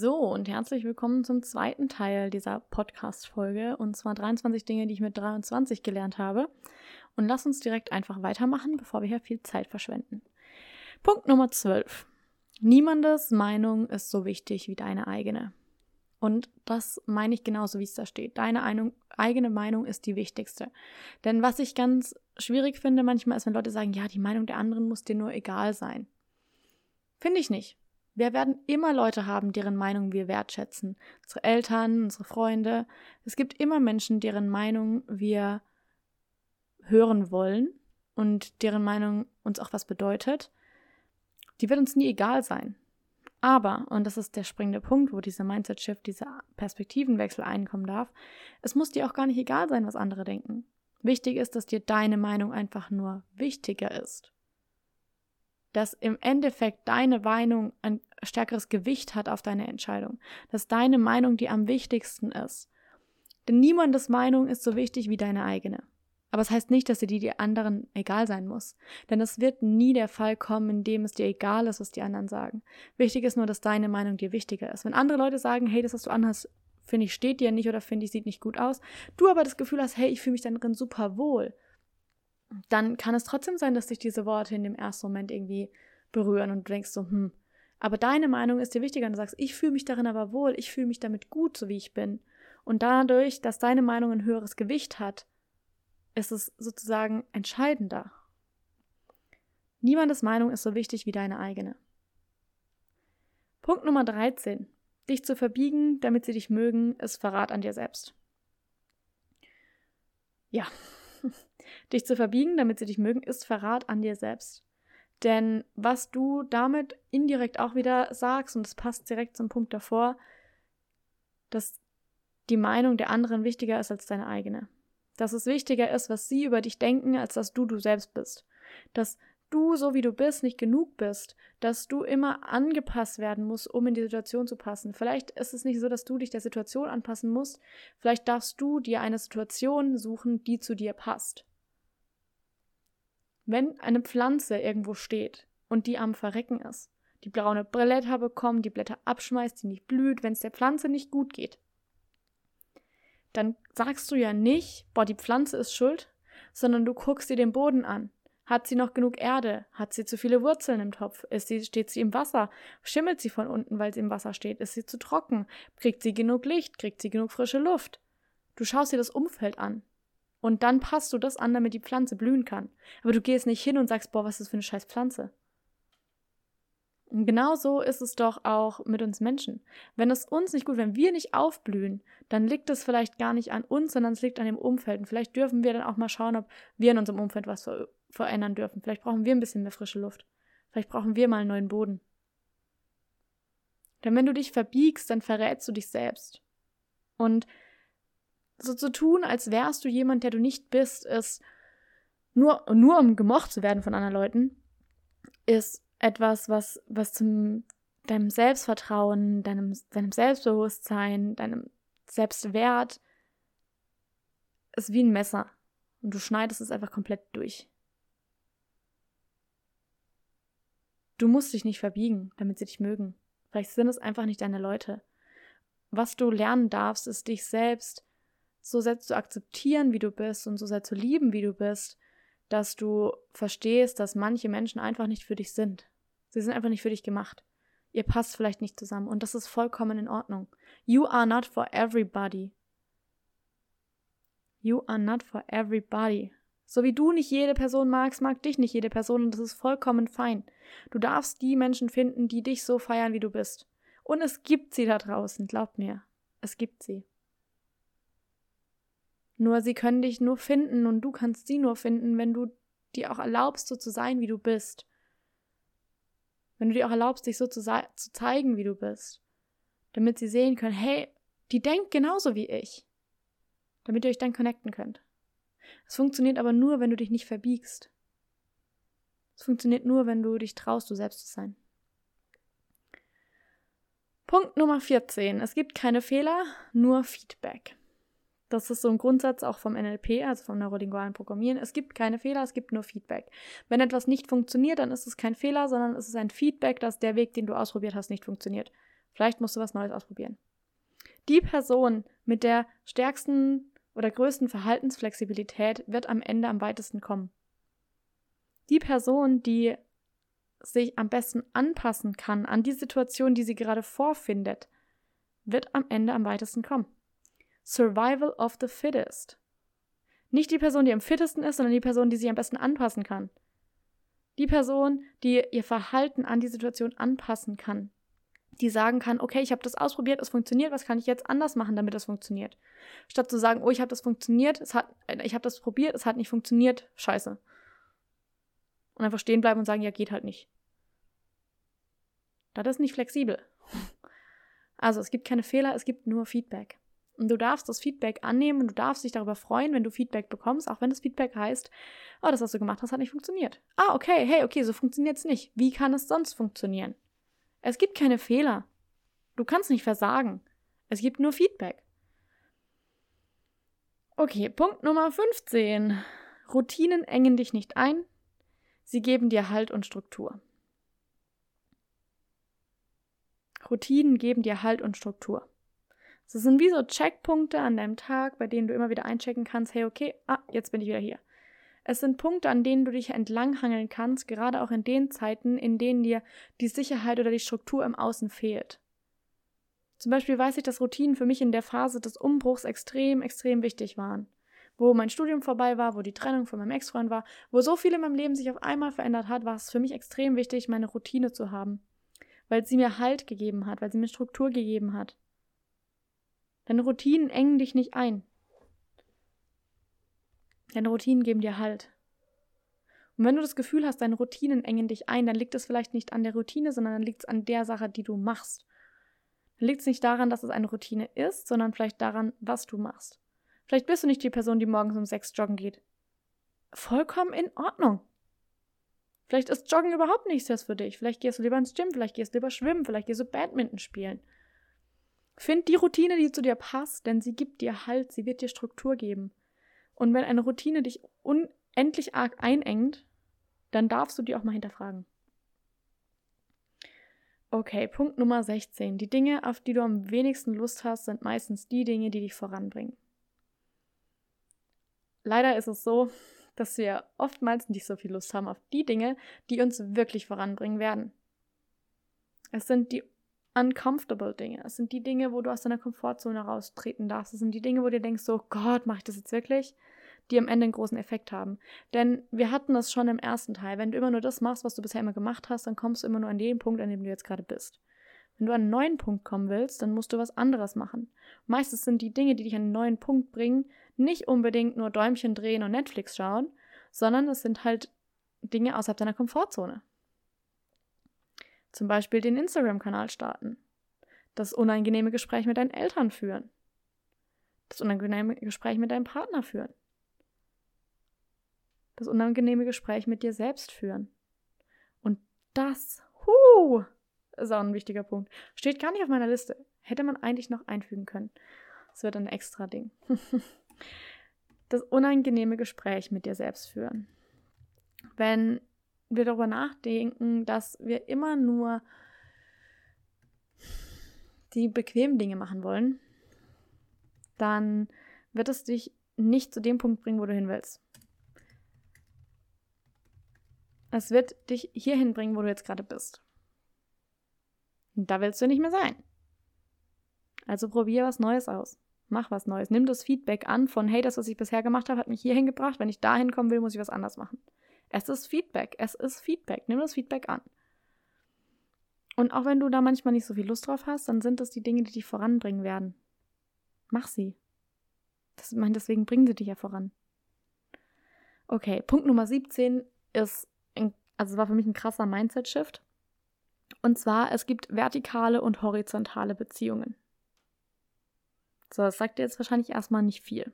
So, und herzlich willkommen zum zweiten Teil dieser Podcast-Folge, und zwar 23 Dinge, die ich mit 23 gelernt habe. Und lass uns direkt einfach weitermachen, bevor wir hier viel Zeit verschwenden. Punkt Nummer 12. Niemandes Meinung ist so wichtig wie deine eigene. Und das meine ich genauso, wie es da steht. Deine Einung, eigene Meinung ist die wichtigste. Denn was ich ganz schwierig finde manchmal ist, wenn Leute sagen, ja, die Meinung der anderen muss dir nur egal sein. Finde ich nicht. Wir werden immer Leute haben, deren Meinung wir wertschätzen. Unsere Eltern, unsere Freunde. Es gibt immer Menschen, deren Meinung wir hören wollen und deren Meinung uns auch was bedeutet. Die wird uns nie egal sein. Aber, und das ist der springende Punkt, wo dieser Mindset-Shift, dieser Perspektivenwechsel einkommen darf, es muss dir auch gar nicht egal sein, was andere denken. Wichtig ist, dass dir deine Meinung einfach nur wichtiger ist dass im Endeffekt deine Meinung ein stärkeres Gewicht hat auf deine Entscheidung, dass deine Meinung die am wichtigsten ist. Denn niemandes Meinung ist so wichtig wie deine eigene. Aber es das heißt nicht, dass dir die, die anderen egal sein muss. Denn es wird nie der Fall kommen, in dem es dir egal ist, was die anderen sagen. Wichtig ist nur, dass deine Meinung dir wichtiger ist. Wenn andere Leute sagen, hey, das, was du anhast, finde ich, steht dir nicht oder finde ich, sieht nicht gut aus, du aber das Gefühl hast, hey, ich fühle mich dann drin super wohl, dann kann es trotzdem sein, dass dich diese Worte in dem ersten Moment irgendwie berühren und du denkst so, hm, aber deine Meinung ist dir wichtiger und du sagst, ich fühle mich darin aber wohl, ich fühle mich damit gut, so wie ich bin. Und dadurch, dass deine Meinung ein höheres Gewicht hat, ist es sozusagen entscheidender. Niemandes Meinung ist so wichtig wie deine eigene. Punkt Nummer 13. Dich zu verbiegen, damit sie dich mögen, ist Verrat an dir selbst. Ja, Dich zu verbiegen, damit sie dich mögen, ist Verrat an dir selbst. Denn was du damit indirekt auch wieder sagst, und es passt direkt zum Punkt davor, dass die Meinung der anderen wichtiger ist als deine eigene. Dass es wichtiger ist, was sie über dich denken, als dass du du selbst bist. Dass du, so wie du bist, nicht genug bist, dass du immer angepasst werden musst, um in die Situation zu passen. Vielleicht ist es nicht so, dass du dich der Situation anpassen musst. Vielleicht darfst du dir eine Situation suchen, die zu dir passt. Wenn eine Pflanze irgendwo steht und die am Verrecken ist, die braune Blätter bekommt, die Blätter abschmeißt, die nicht blüht, wenn es der Pflanze nicht gut geht, dann sagst du ja nicht, boah, die Pflanze ist schuld, sondern du guckst dir den Boden an. Hat sie noch genug Erde? Hat sie zu viele Wurzeln im Topf? Ist sie, steht sie im Wasser? Schimmelt sie von unten, weil sie im Wasser steht? Ist sie zu trocken? Kriegt sie genug Licht? Kriegt sie genug frische Luft? Du schaust dir das Umfeld an. Und dann passt du das an, damit die Pflanze blühen kann. Aber du gehst nicht hin und sagst, boah, was ist das für eine scheiß Pflanze? Und genauso ist es doch auch mit uns Menschen. Wenn es uns nicht gut, wenn wir nicht aufblühen, dann liegt es vielleicht gar nicht an uns, sondern es liegt an dem Umfeld. Und vielleicht dürfen wir dann auch mal schauen, ob wir in unserem Umfeld was ver verändern dürfen. Vielleicht brauchen wir ein bisschen mehr frische Luft. Vielleicht brauchen wir mal einen neuen Boden. Denn wenn du dich verbiegst, dann verrätst du dich selbst. Und so zu tun, als wärst du jemand, der du nicht bist, ist nur, nur um gemocht zu werden von anderen Leuten, ist etwas, was, was zum deinem Selbstvertrauen, deinem, deinem Selbstbewusstsein, deinem Selbstwert ist wie ein Messer. Und du schneidest es einfach komplett durch. Du musst dich nicht verbiegen, damit sie dich mögen. Vielleicht sind es einfach nicht deine Leute. Was du lernen darfst, ist dich selbst so sehr zu akzeptieren, wie du bist und so sehr zu lieben, wie du bist, dass du verstehst, dass manche Menschen einfach nicht für dich sind. Sie sind einfach nicht für dich gemacht. Ihr passt vielleicht nicht zusammen und das ist vollkommen in Ordnung. You are not for everybody. You are not for everybody. So wie du nicht jede Person magst, mag dich nicht jede Person und das ist vollkommen fein. Du darfst die Menschen finden, die dich so feiern, wie du bist. Und es gibt sie da draußen, glaub mir. Es gibt sie. Nur sie können dich nur finden und du kannst sie nur finden, wenn du dir auch erlaubst, so zu sein, wie du bist. Wenn du dir auch erlaubst, dich so zu, zu zeigen, wie du bist. Damit sie sehen können, hey, die denkt genauso wie ich. Damit ihr euch dann connecten könnt. Es funktioniert aber nur, wenn du dich nicht verbiegst. Es funktioniert nur, wenn du dich traust, du selbst zu sein. Punkt Nummer 14. Es gibt keine Fehler, nur Feedback. Das ist so ein Grundsatz auch vom NLP, also vom neurolingualen Programmieren. Es gibt keine Fehler, es gibt nur Feedback. Wenn etwas nicht funktioniert, dann ist es kein Fehler, sondern es ist ein Feedback, dass der Weg, den du ausprobiert hast, nicht funktioniert. Vielleicht musst du was Neues ausprobieren. Die Person mit der stärksten oder größten Verhaltensflexibilität wird am Ende am weitesten kommen. Die Person, die sich am besten anpassen kann an die Situation, die sie gerade vorfindet, wird am Ende am weitesten kommen. Survival of the fittest. Nicht die Person, die am fittesten ist, sondern die Person, die sich am besten anpassen kann. Die Person, die ihr Verhalten an die Situation anpassen kann die sagen kann, okay, ich habe das ausprobiert, es funktioniert, was kann ich jetzt anders machen, damit es funktioniert? Statt zu sagen, oh, ich habe das funktioniert, es hat, äh, ich habe das probiert, es hat nicht funktioniert, scheiße. Und einfach stehen bleiben und sagen, ja, geht halt nicht. Das ist nicht flexibel. Also es gibt keine Fehler, es gibt nur Feedback. Und du darfst das Feedback annehmen und du darfst dich darüber freuen, wenn du Feedback bekommst, auch wenn das Feedback heißt, oh, das, was du gemacht hast, hat nicht funktioniert. Ah, okay, hey, okay, so funktioniert es nicht. Wie kann es sonst funktionieren? Es gibt keine Fehler. Du kannst nicht versagen. Es gibt nur Feedback. Okay, Punkt Nummer 15. Routinen engen dich nicht ein. Sie geben dir Halt und Struktur. Routinen geben dir Halt und Struktur. Das sind wie so Checkpunkte an deinem Tag, bei denen du immer wieder einchecken kannst, hey, okay, ah, jetzt bin ich wieder hier. Es sind Punkte, an denen du dich entlanghangeln kannst, gerade auch in den Zeiten, in denen dir die Sicherheit oder die Struktur im Außen fehlt. Zum Beispiel weiß ich, dass Routinen für mich in der Phase des Umbruchs extrem, extrem wichtig waren. Wo mein Studium vorbei war, wo die Trennung von meinem Ex-Freund war, wo so viel in meinem Leben sich auf einmal verändert hat, war es für mich extrem wichtig, meine Routine zu haben. Weil sie mir Halt gegeben hat, weil sie mir Struktur gegeben hat. Deine Routinen engen dich nicht ein. Deine Routinen geben dir Halt. Und wenn du das Gefühl hast, deine Routinen engen dich ein, dann liegt es vielleicht nicht an der Routine, sondern dann liegt es an der Sache, die du machst. Dann liegt es nicht daran, dass es eine Routine ist, sondern vielleicht daran, was du machst. Vielleicht bist du nicht die Person, die morgens um sechs joggen geht. Vollkommen in Ordnung. Vielleicht ist Joggen überhaupt nichts für dich. Vielleicht gehst du lieber ins Gym, vielleicht gehst du lieber schwimmen, vielleicht gehst du Badminton spielen. Find die Routine, die zu dir passt, denn sie gibt dir Halt, sie wird dir Struktur geben. Und wenn eine Routine dich unendlich arg einengt, dann darfst du die auch mal hinterfragen. Okay, Punkt Nummer 16. Die Dinge, auf die du am wenigsten Lust hast, sind meistens die Dinge, die dich voranbringen. Leider ist es so, dass wir oftmals nicht so viel Lust haben auf die Dinge, die uns wirklich voranbringen werden. Es sind die uncomfortable Dinge. Es sind die Dinge, wo du aus deiner Komfortzone raustreten darfst. Es sind die Dinge, wo du denkst, so Gott, mache ich das jetzt wirklich? Die am Ende einen großen Effekt haben. Denn wir hatten das schon im ersten Teil. Wenn du immer nur das machst, was du bisher immer gemacht hast, dann kommst du immer nur an den Punkt, an dem du jetzt gerade bist. Wenn du an einen neuen Punkt kommen willst, dann musst du was anderes machen. Meistens sind die Dinge, die dich an einen neuen Punkt bringen, nicht unbedingt nur Däumchen drehen und Netflix schauen, sondern es sind halt Dinge außerhalb deiner Komfortzone. Zum Beispiel den Instagram-Kanal starten. Das unangenehme Gespräch mit deinen Eltern führen. Das unangenehme Gespräch mit deinem Partner führen. Das unangenehme Gespräch mit dir selbst führen. Und das, huh, ist auch ein wichtiger Punkt. Steht gar nicht auf meiner Liste. Hätte man eigentlich noch einfügen können. Das wird ein extra Ding. das unangenehme Gespräch mit dir selbst führen. Wenn wir darüber nachdenken, dass wir immer nur die bequemen Dinge machen wollen, dann wird es dich nicht zu dem Punkt bringen, wo du hin willst. Es wird dich hierhin bringen, wo du jetzt gerade bist. Und da willst du nicht mehr sein. Also probier was Neues aus. Mach was Neues. Nimm das Feedback an von, hey, das, was ich bisher gemacht habe, hat mich hierhin gebracht. Wenn ich dahin kommen will, muss ich was anders machen. Es ist Feedback. Es ist Feedback. Nimm das Feedback an. Und auch wenn du da manchmal nicht so viel Lust drauf hast, dann sind das die Dinge, die dich voranbringen werden. Mach sie. Das, ich deswegen bringen sie dich ja voran. Okay, Punkt Nummer 17 ist, ein, also war für mich ein krasser Mindset-Shift. Und zwar, es gibt vertikale und horizontale Beziehungen. So, das sagt dir jetzt wahrscheinlich erstmal nicht viel.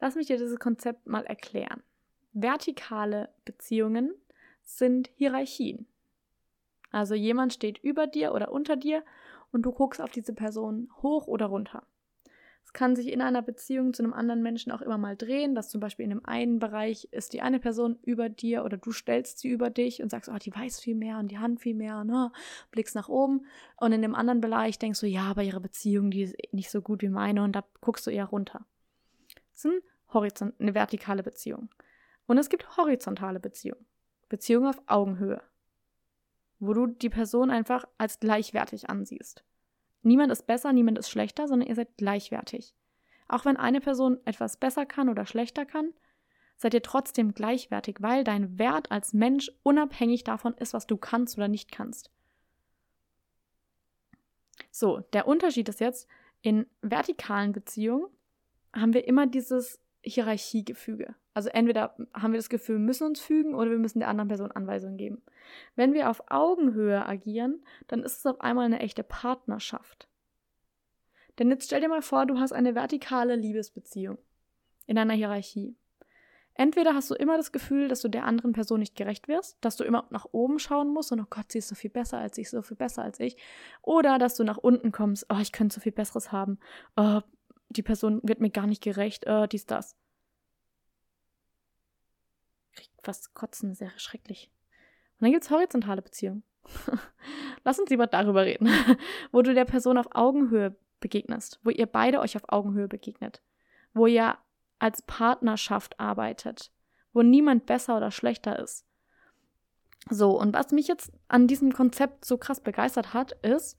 Lass mich dir dieses Konzept mal erklären. Vertikale Beziehungen sind Hierarchien. Also jemand steht über dir oder unter dir und du guckst auf diese Person hoch oder runter. Es kann sich in einer Beziehung zu einem anderen Menschen auch immer mal drehen, dass zum Beispiel in einem einen Bereich ist die eine Person über dir oder du stellst sie über dich und sagst, oh, die weiß viel mehr und die Hand viel mehr, ne? blickst nach oben. Und in dem anderen Bereich denkst du, ja, aber ihre Beziehung, die ist nicht so gut wie meine und da guckst du eher runter. Das ist ein Horizont, eine vertikale Beziehung. Und es gibt horizontale Beziehungen. Beziehungen auf Augenhöhe. Wo du die Person einfach als gleichwertig ansiehst. Niemand ist besser, niemand ist schlechter, sondern ihr seid gleichwertig. Auch wenn eine Person etwas besser kann oder schlechter kann, seid ihr trotzdem gleichwertig, weil dein Wert als Mensch unabhängig davon ist, was du kannst oder nicht kannst. So, der Unterschied ist jetzt, in vertikalen Beziehungen haben wir immer dieses Hierarchiegefüge. Also entweder haben wir das Gefühl, wir müssen uns fügen oder wir müssen der anderen Person Anweisungen geben. Wenn wir auf Augenhöhe agieren, dann ist es auf einmal eine echte Partnerschaft. Denn jetzt stell dir mal vor, du hast eine vertikale Liebesbeziehung in einer Hierarchie. Entweder hast du immer das Gefühl, dass du der anderen Person nicht gerecht wirst, dass du immer nach oben schauen musst und oh Gott, sie ist so viel besser als ich, so viel besser als ich. Oder dass du nach unten kommst, oh, ich könnte so viel Besseres haben. Oh, die Person wird mir gar nicht gerecht, oh, dies, das. Fast kotzen, sehr schrecklich. Und dann gibt es horizontale Beziehungen. Lass uns lieber darüber reden, wo du der Person auf Augenhöhe begegnest, wo ihr beide euch auf Augenhöhe begegnet, wo ihr als Partnerschaft arbeitet, wo niemand besser oder schlechter ist. So, und was mich jetzt an diesem Konzept so krass begeistert hat, ist,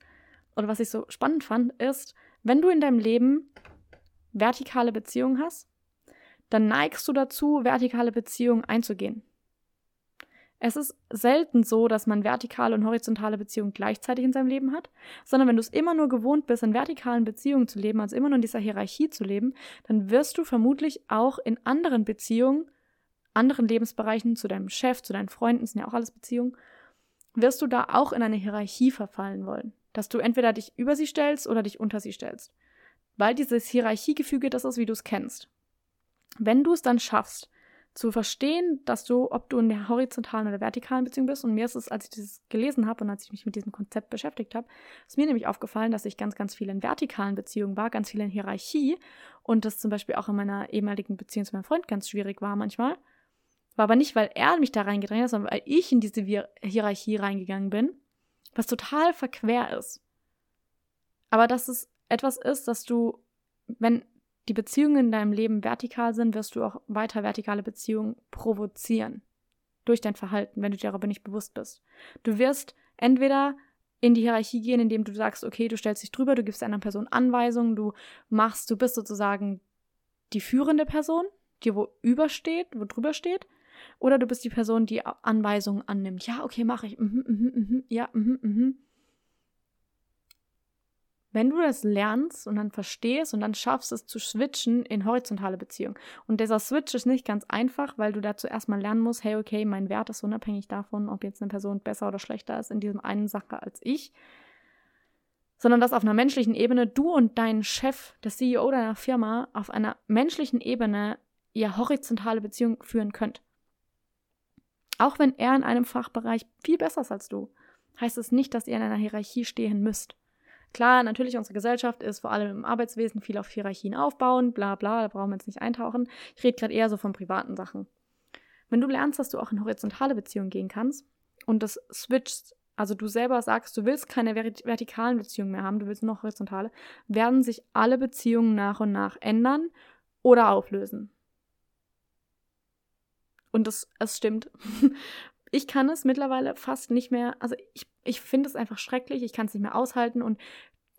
oder was ich so spannend fand, ist, wenn du in deinem Leben vertikale Beziehungen hast, dann neigst du dazu, vertikale Beziehungen einzugehen. Es ist selten so, dass man vertikale und horizontale Beziehungen gleichzeitig in seinem Leben hat, sondern wenn du es immer nur gewohnt bist, in vertikalen Beziehungen zu leben, also immer nur in dieser Hierarchie zu leben, dann wirst du vermutlich auch in anderen Beziehungen, anderen Lebensbereichen, zu deinem Chef, zu deinen Freunden, sind ja auch alles Beziehungen, wirst du da auch in eine Hierarchie verfallen wollen. Dass du entweder dich über sie stellst oder dich unter sie stellst. Weil dieses Hierarchiegefüge das ist, wie du es kennst. Wenn du es dann schaffst, zu verstehen, dass du, ob du in der horizontalen oder vertikalen Beziehung bist. Und mir ist es, als ich das gelesen habe und als ich mich mit diesem Konzept beschäftigt habe, ist mir nämlich aufgefallen, dass ich ganz, ganz viel in vertikalen Beziehungen war, ganz viel in Hierarchie und das zum Beispiel auch in meiner ehemaligen Beziehung zu meinem Freund ganz schwierig war manchmal. War aber nicht, weil er mich da reingedrängt hat, sondern weil ich in diese Hierarchie reingegangen bin, was total verquer ist. Aber dass es etwas ist, dass du, wenn die Beziehungen in deinem Leben vertikal sind, wirst du auch weiter vertikale Beziehungen provozieren. Durch dein Verhalten, wenn du dir darüber nicht bewusst bist. Du wirst entweder in die Hierarchie gehen, indem du sagst, okay, du stellst dich drüber, du gibst einer Person Anweisungen, du machst, du bist sozusagen die führende Person, die wo übersteht, wo drüber steht. Oder du bist die Person, die Anweisungen annimmt. Ja, okay, mache ich. Mhm, mhm, mhm, ja, mhm, mhm. Wenn du das lernst und dann verstehst und dann schaffst es zu switchen in horizontale Beziehungen. Und dieser Switch ist nicht ganz einfach, weil du dazu erstmal lernen musst, hey, okay, mein Wert ist unabhängig davon, ob jetzt eine Person besser oder schlechter ist in diesem einen Sache als ich. Sondern dass auf einer menschlichen Ebene du und dein Chef, der CEO deiner Firma, auf einer menschlichen Ebene ihr horizontale Beziehung führen könnt. Auch wenn er in einem Fachbereich viel besser ist als du, heißt es nicht, dass ihr in einer Hierarchie stehen müsst. Klar, natürlich, unsere Gesellschaft ist vor allem im Arbeitswesen viel auf Hierarchien aufbauen, bla bla, da brauchen wir jetzt nicht eintauchen. Ich rede gerade eher so von privaten Sachen. Wenn du lernst, dass du auch in horizontale Beziehungen gehen kannst und das switcht, also du selber sagst, du willst keine vertikalen Beziehungen mehr haben, du willst nur noch horizontale, werden sich alle Beziehungen nach und nach ändern oder auflösen. Und das, es stimmt. ich kann es mittlerweile fast nicht mehr, also ich, ich finde es einfach schrecklich, ich kann es nicht mehr aushalten und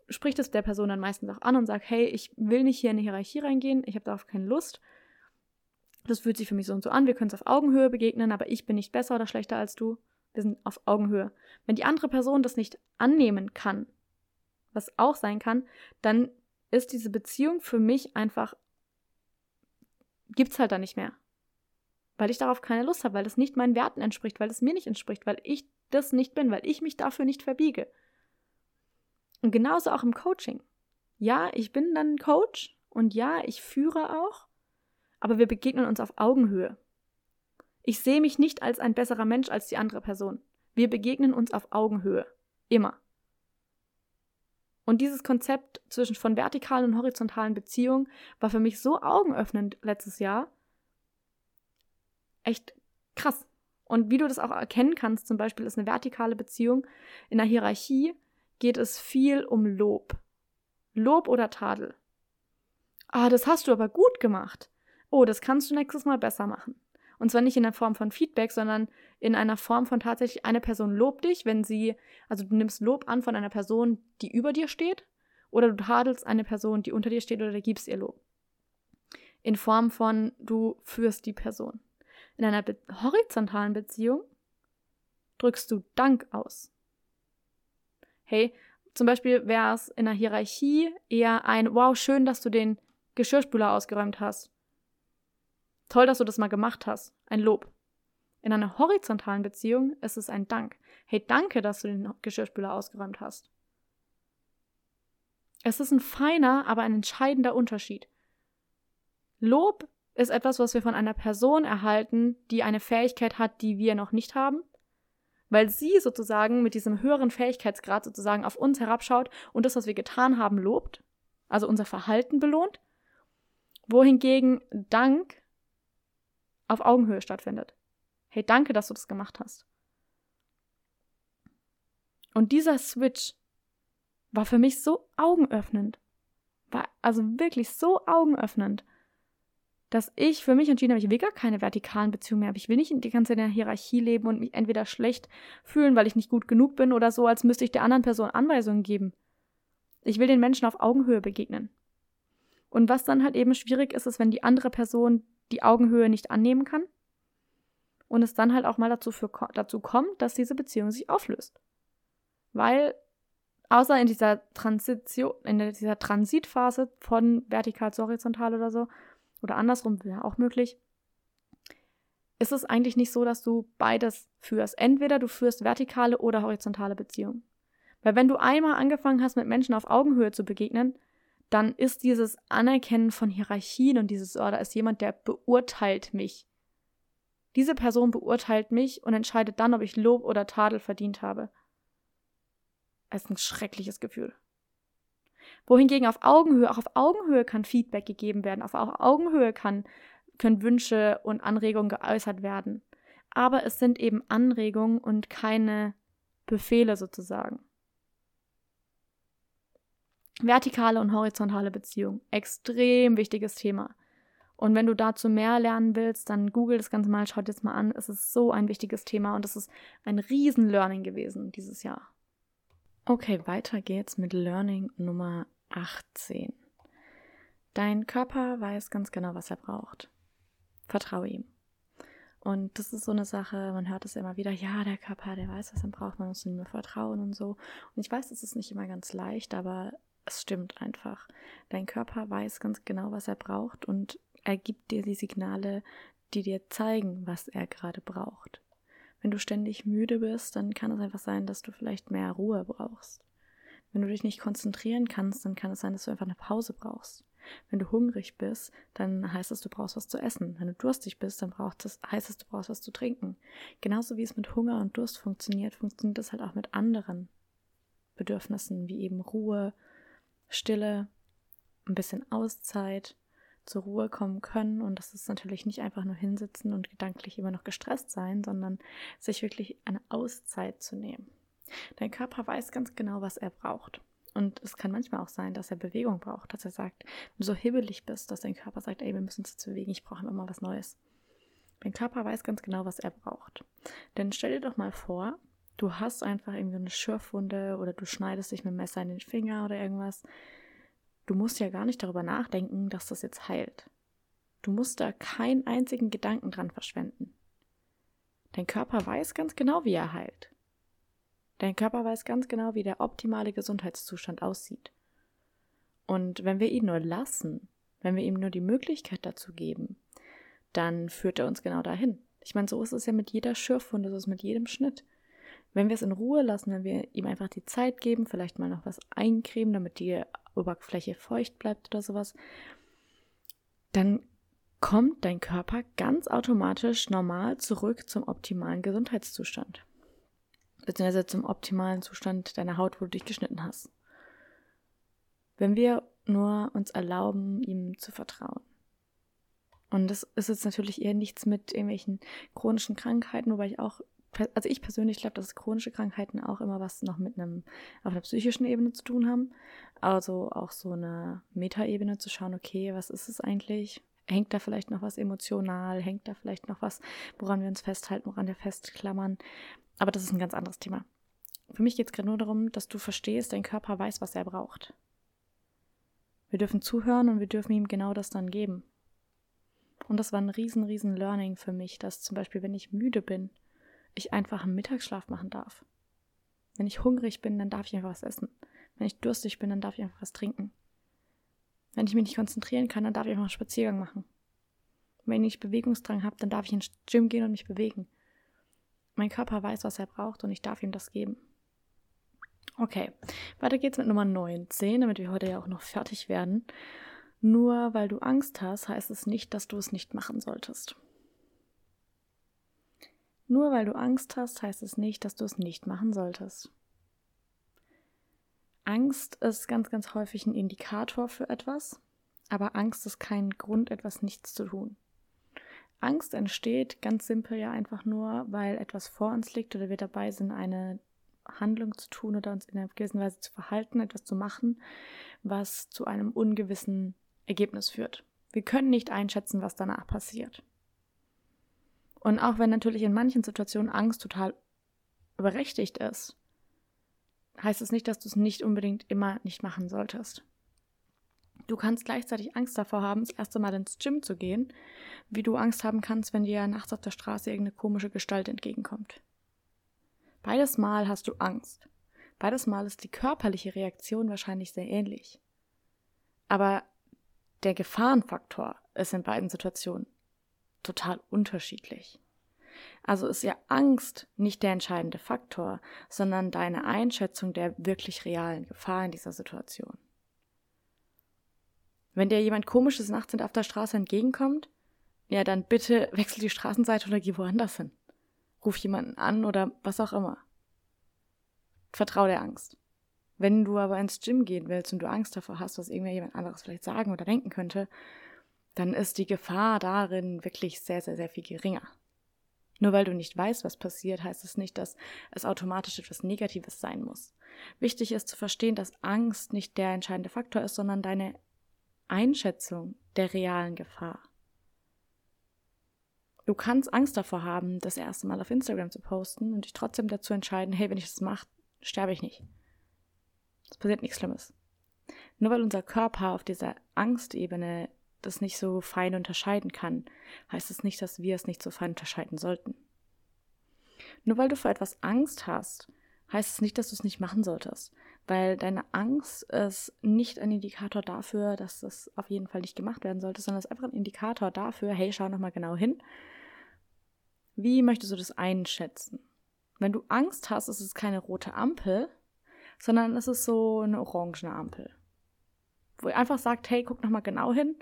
spricht es der Person dann meistens auch an und sagt, hey, ich will nicht hier in eine Hierarchie reingehen, ich habe darauf keine Lust. Das fühlt sich für mich so und so an, wir können es auf Augenhöhe begegnen, aber ich bin nicht besser oder schlechter als du. Wir sind auf Augenhöhe. Wenn die andere Person das nicht annehmen kann, was auch sein kann, dann ist diese Beziehung für mich einfach, gibt es halt da nicht mehr. Weil ich darauf keine Lust habe, weil das nicht meinen Werten entspricht, weil es mir nicht entspricht, weil ich das nicht bin, weil ich mich dafür nicht verbiege. Und genauso auch im Coaching. Ja, ich bin dann Coach und ja, ich führe auch, aber wir begegnen uns auf Augenhöhe. Ich sehe mich nicht als ein besserer Mensch als die andere Person. Wir begegnen uns auf Augenhöhe. Immer. Und dieses Konzept zwischen von vertikalen und horizontalen Beziehungen war für mich so augenöffnend letztes Jahr. Echt krass. Und wie du das auch erkennen kannst, zum Beispiel ist eine vertikale Beziehung in der Hierarchie geht es viel um Lob. Lob oder Tadel. Ah, das hast du aber gut gemacht. Oh, das kannst du nächstes Mal besser machen. Und zwar nicht in der Form von Feedback, sondern in einer Form von tatsächlich eine Person lobt dich, wenn sie, also du nimmst Lob an von einer Person, die über dir steht, oder du tadelst eine Person, die unter dir steht, oder du gibst ihr Lob. In Form von du führst die Person. In einer be horizontalen Beziehung drückst du Dank aus. Hey, zum Beispiel wäre es in der Hierarchie eher ein Wow, schön, dass du den Geschirrspüler ausgeräumt hast. Toll, dass du das mal gemacht hast. Ein Lob. In einer horizontalen Beziehung ist es ein Dank. Hey, danke, dass du den Geschirrspüler ausgeräumt hast. Es ist ein feiner, aber ein entscheidender Unterschied. Lob ist etwas, was wir von einer Person erhalten, die eine Fähigkeit hat, die wir noch nicht haben weil sie sozusagen mit diesem höheren Fähigkeitsgrad sozusagen auf uns herabschaut und das, was wir getan haben, lobt, also unser Verhalten belohnt, wohingegen Dank auf Augenhöhe stattfindet. Hey, danke, dass du das gemacht hast. Und dieser Switch war für mich so augenöffnend. War also wirklich so augenöffnend dass ich für mich entschieden habe, ich will gar keine vertikalen Beziehungen mehr, aber ich will nicht die ganze in der Hierarchie leben und mich entweder schlecht fühlen, weil ich nicht gut genug bin oder so, als müsste ich der anderen Person Anweisungen geben. Ich will den Menschen auf Augenhöhe begegnen. Und was dann halt eben schwierig ist, ist, wenn die andere Person die Augenhöhe nicht annehmen kann und es dann halt auch mal dazu, für, dazu kommt, dass diese Beziehung sich auflöst. Weil außer in dieser Transition, in dieser Transitphase von vertikal zu horizontal oder so, oder andersrum wäre auch möglich, ist es eigentlich nicht so, dass du beides führst. Entweder du führst vertikale oder horizontale Beziehungen. Weil wenn du einmal angefangen hast, mit Menschen auf Augenhöhe zu begegnen, dann ist dieses Anerkennen von Hierarchien und dieses, oh, da ist jemand, der beurteilt mich. Diese Person beurteilt mich und entscheidet dann, ob ich Lob oder Tadel verdient habe. Es ist ein schreckliches Gefühl wohingegen auf Augenhöhe, auch auf Augenhöhe kann Feedback gegeben werden, auf Augenhöhe kann, können Wünsche und Anregungen geäußert werden. Aber es sind eben Anregungen und keine Befehle sozusagen. Vertikale und horizontale Beziehung, extrem wichtiges Thema. Und wenn du dazu mehr lernen willst, dann google das Ganze mal, schau dir das mal an. Es ist so ein wichtiges Thema und es ist ein Riesen-Learning gewesen dieses Jahr. Okay, weiter geht's mit Learning Nummer 18. Dein Körper weiß ganz genau, was er braucht. Vertraue ihm. Und das ist so eine Sache, man hört es immer wieder, ja, der Körper, der weiß, was er braucht, man muss ihm nur vertrauen und so. Und ich weiß, das ist nicht immer ganz leicht, aber es stimmt einfach. Dein Körper weiß ganz genau, was er braucht und er gibt dir die Signale, die dir zeigen, was er gerade braucht. Wenn du ständig müde bist, dann kann es einfach sein, dass du vielleicht mehr Ruhe brauchst. Wenn du dich nicht konzentrieren kannst, dann kann es sein, dass du einfach eine Pause brauchst. Wenn du hungrig bist, dann heißt es, du brauchst was zu essen. Wenn du durstig bist, dann braucht es, heißt es, du brauchst was zu trinken. Genauso wie es mit Hunger und Durst funktioniert, funktioniert es halt auch mit anderen Bedürfnissen, wie eben Ruhe, Stille, ein bisschen Auszeit, zur Ruhe kommen können. Und das ist natürlich nicht einfach nur hinsitzen und gedanklich immer noch gestresst sein, sondern sich wirklich eine Auszeit zu nehmen. Dein Körper weiß ganz genau, was er braucht. Und es kann manchmal auch sein, dass er Bewegung braucht, dass er sagt, wenn du so hibbelig bist, dass dein Körper sagt, ey, wir müssen uns jetzt bewegen, ich brauche immer was Neues. Dein Körper weiß ganz genau, was er braucht. Denn stell dir doch mal vor, Du hast einfach irgendwie eine Schürfwunde oder du schneidest dich mit dem Messer in den Finger oder irgendwas. Du musst ja gar nicht darüber nachdenken, dass das jetzt heilt. Du musst da keinen einzigen Gedanken dran verschwenden. Dein Körper weiß ganz genau, wie er heilt. Dein Körper weiß ganz genau, wie der optimale Gesundheitszustand aussieht. Und wenn wir ihn nur lassen, wenn wir ihm nur die Möglichkeit dazu geben, dann führt er uns genau dahin. Ich meine, so ist es ja mit jeder Schürfwunde, so ist es mit jedem Schnitt. Wenn wir es in Ruhe lassen, wenn wir ihm einfach die Zeit geben, vielleicht mal noch was eincremen, damit die Oberfläche feucht bleibt oder sowas, dann kommt dein Körper ganz automatisch normal zurück zum optimalen Gesundheitszustand. Beziehungsweise zum optimalen Zustand deiner Haut, wo du dich geschnitten hast. Wenn wir nur uns erlauben, ihm zu vertrauen. Und das ist jetzt natürlich eher nichts mit irgendwelchen chronischen Krankheiten, wobei ich auch, also ich persönlich glaube, dass chronische Krankheiten auch immer was noch mit einem, auf einer psychischen Ebene zu tun haben. Also auch so eine Metaebene zu schauen, okay, was ist es eigentlich? Hängt da vielleicht noch was emotional? Hängt da vielleicht noch was, woran wir uns festhalten, woran wir festklammern? Aber das ist ein ganz anderes Thema. Für mich geht es gerade nur darum, dass du verstehst, dein Körper weiß, was er braucht. Wir dürfen zuhören und wir dürfen ihm genau das dann geben. Und das war ein riesen, riesen Learning für mich, dass zum Beispiel, wenn ich müde bin, ich einfach einen Mittagsschlaf machen darf. Wenn ich hungrig bin, dann darf ich einfach was essen. Wenn ich durstig bin, dann darf ich einfach was trinken. Wenn ich mich nicht konzentrieren kann, dann darf ich einfach einen Spaziergang machen. wenn ich Bewegungsdrang habe, dann darf ich ins Gym gehen und mich bewegen. Mein Körper weiß, was er braucht und ich darf ihm das geben. Okay, weiter geht's mit Nummer 19, damit wir heute ja auch noch fertig werden. Nur weil du Angst hast, heißt es nicht, dass du es nicht machen solltest. Nur weil du Angst hast, heißt es nicht, dass du es nicht machen solltest. Angst ist ganz, ganz häufig ein Indikator für etwas, aber Angst ist kein Grund, etwas nichts zu tun. Angst entsteht ganz simpel ja einfach nur, weil etwas vor uns liegt oder wir dabei sind, eine Handlung zu tun oder uns in einer gewissen Weise zu verhalten, etwas zu machen, was zu einem ungewissen Ergebnis führt. Wir können nicht einschätzen, was danach passiert. Und auch wenn natürlich in manchen Situationen Angst total berechtigt ist, heißt es nicht, dass du es nicht unbedingt immer nicht machen solltest. Du kannst gleichzeitig Angst davor haben, das erste Mal ins Gym zu gehen, wie du Angst haben kannst, wenn dir nachts auf der Straße irgendeine komische Gestalt entgegenkommt. Beides Mal hast du Angst. Beides Mal ist die körperliche Reaktion wahrscheinlich sehr ähnlich. Aber der Gefahrenfaktor ist in beiden Situationen total unterschiedlich. Also ist ja Angst nicht der entscheidende Faktor, sondern deine Einschätzung der wirklich realen Gefahr in dieser Situation. Wenn dir jemand komisches nachts auf der Straße entgegenkommt, ja, dann bitte wechsel die Straßenseite oder geh woanders hin. Ruf jemanden an oder was auch immer. Vertrau der Angst. Wenn du aber ins Gym gehen willst und du Angst davor hast, was irgendjemand anderes vielleicht sagen oder denken könnte, dann ist die Gefahr darin wirklich sehr, sehr, sehr viel geringer. Nur weil du nicht weißt, was passiert, heißt es nicht, dass es automatisch etwas Negatives sein muss. Wichtig ist zu verstehen, dass Angst nicht der entscheidende Faktor ist, sondern deine Einschätzung der realen Gefahr. Du kannst Angst davor haben, das erste Mal auf Instagram zu posten und dich trotzdem dazu entscheiden, hey, wenn ich das mache, sterbe ich nicht. Es passiert nichts Schlimmes. Nur weil unser Körper auf dieser Angstebene das nicht so fein unterscheiden kann, heißt es nicht, dass wir es nicht so fein unterscheiden sollten. Nur weil du vor etwas Angst hast, heißt es nicht, dass du es nicht machen solltest, weil deine Angst ist nicht ein Indikator dafür, dass das auf jeden Fall nicht gemacht werden sollte, sondern es ist einfach ein Indikator dafür, hey, schau nochmal genau hin. Wie möchtest du das einschätzen? Wenn du Angst hast, ist es keine rote Ampel, sondern es ist so eine orangene Ampel. Wo ihr einfach sagt, hey, guck nochmal genau hin,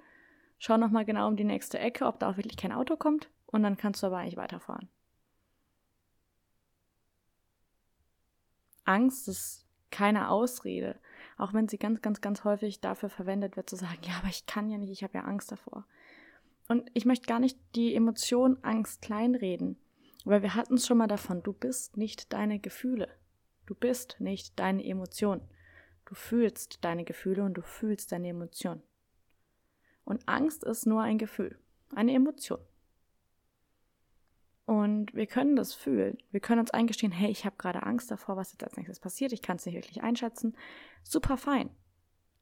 schau nochmal genau um die nächste Ecke, ob da auch wirklich kein Auto kommt und dann kannst du aber eigentlich weiterfahren. Angst ist keine Ausrede, auch wenn sie ganz, ganz, ganz häufig dafür verwendet wird, zu sagen, ja, aber ich kann ja nicht, ich habe ja Angst davor. Und ich möchte gar nicht die Emotion Angst kleinreden, weil wir hatten es schon mal davon, du bist nicht deine Gefühle. Du bist nicht deine Emotion. Du fühlst deine Gefühle und du fühlst deine Emotion. Und Angst ist nur ein Gefühl, eine Emotion. Und wir können das fühlen. Wir können uns eingestehen, hey, ich habe gerade Angst davor, was jetzt als nächstes passiert. Ich kann es nicht wirklich einschätzen. Super fein.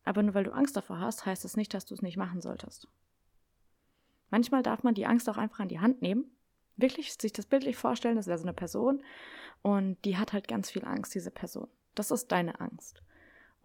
Aber nur weil du Angst davor hast, heißt das nicht, dass du es nicht machen solltest. Manchmal darf man die Angst auch einfach an die Hand nehmen. Wirklich sich das bildlich vorstellen, das wäre so eine Person und die hat halt ganz viel Angst, diese Person. Das ist deine Angst.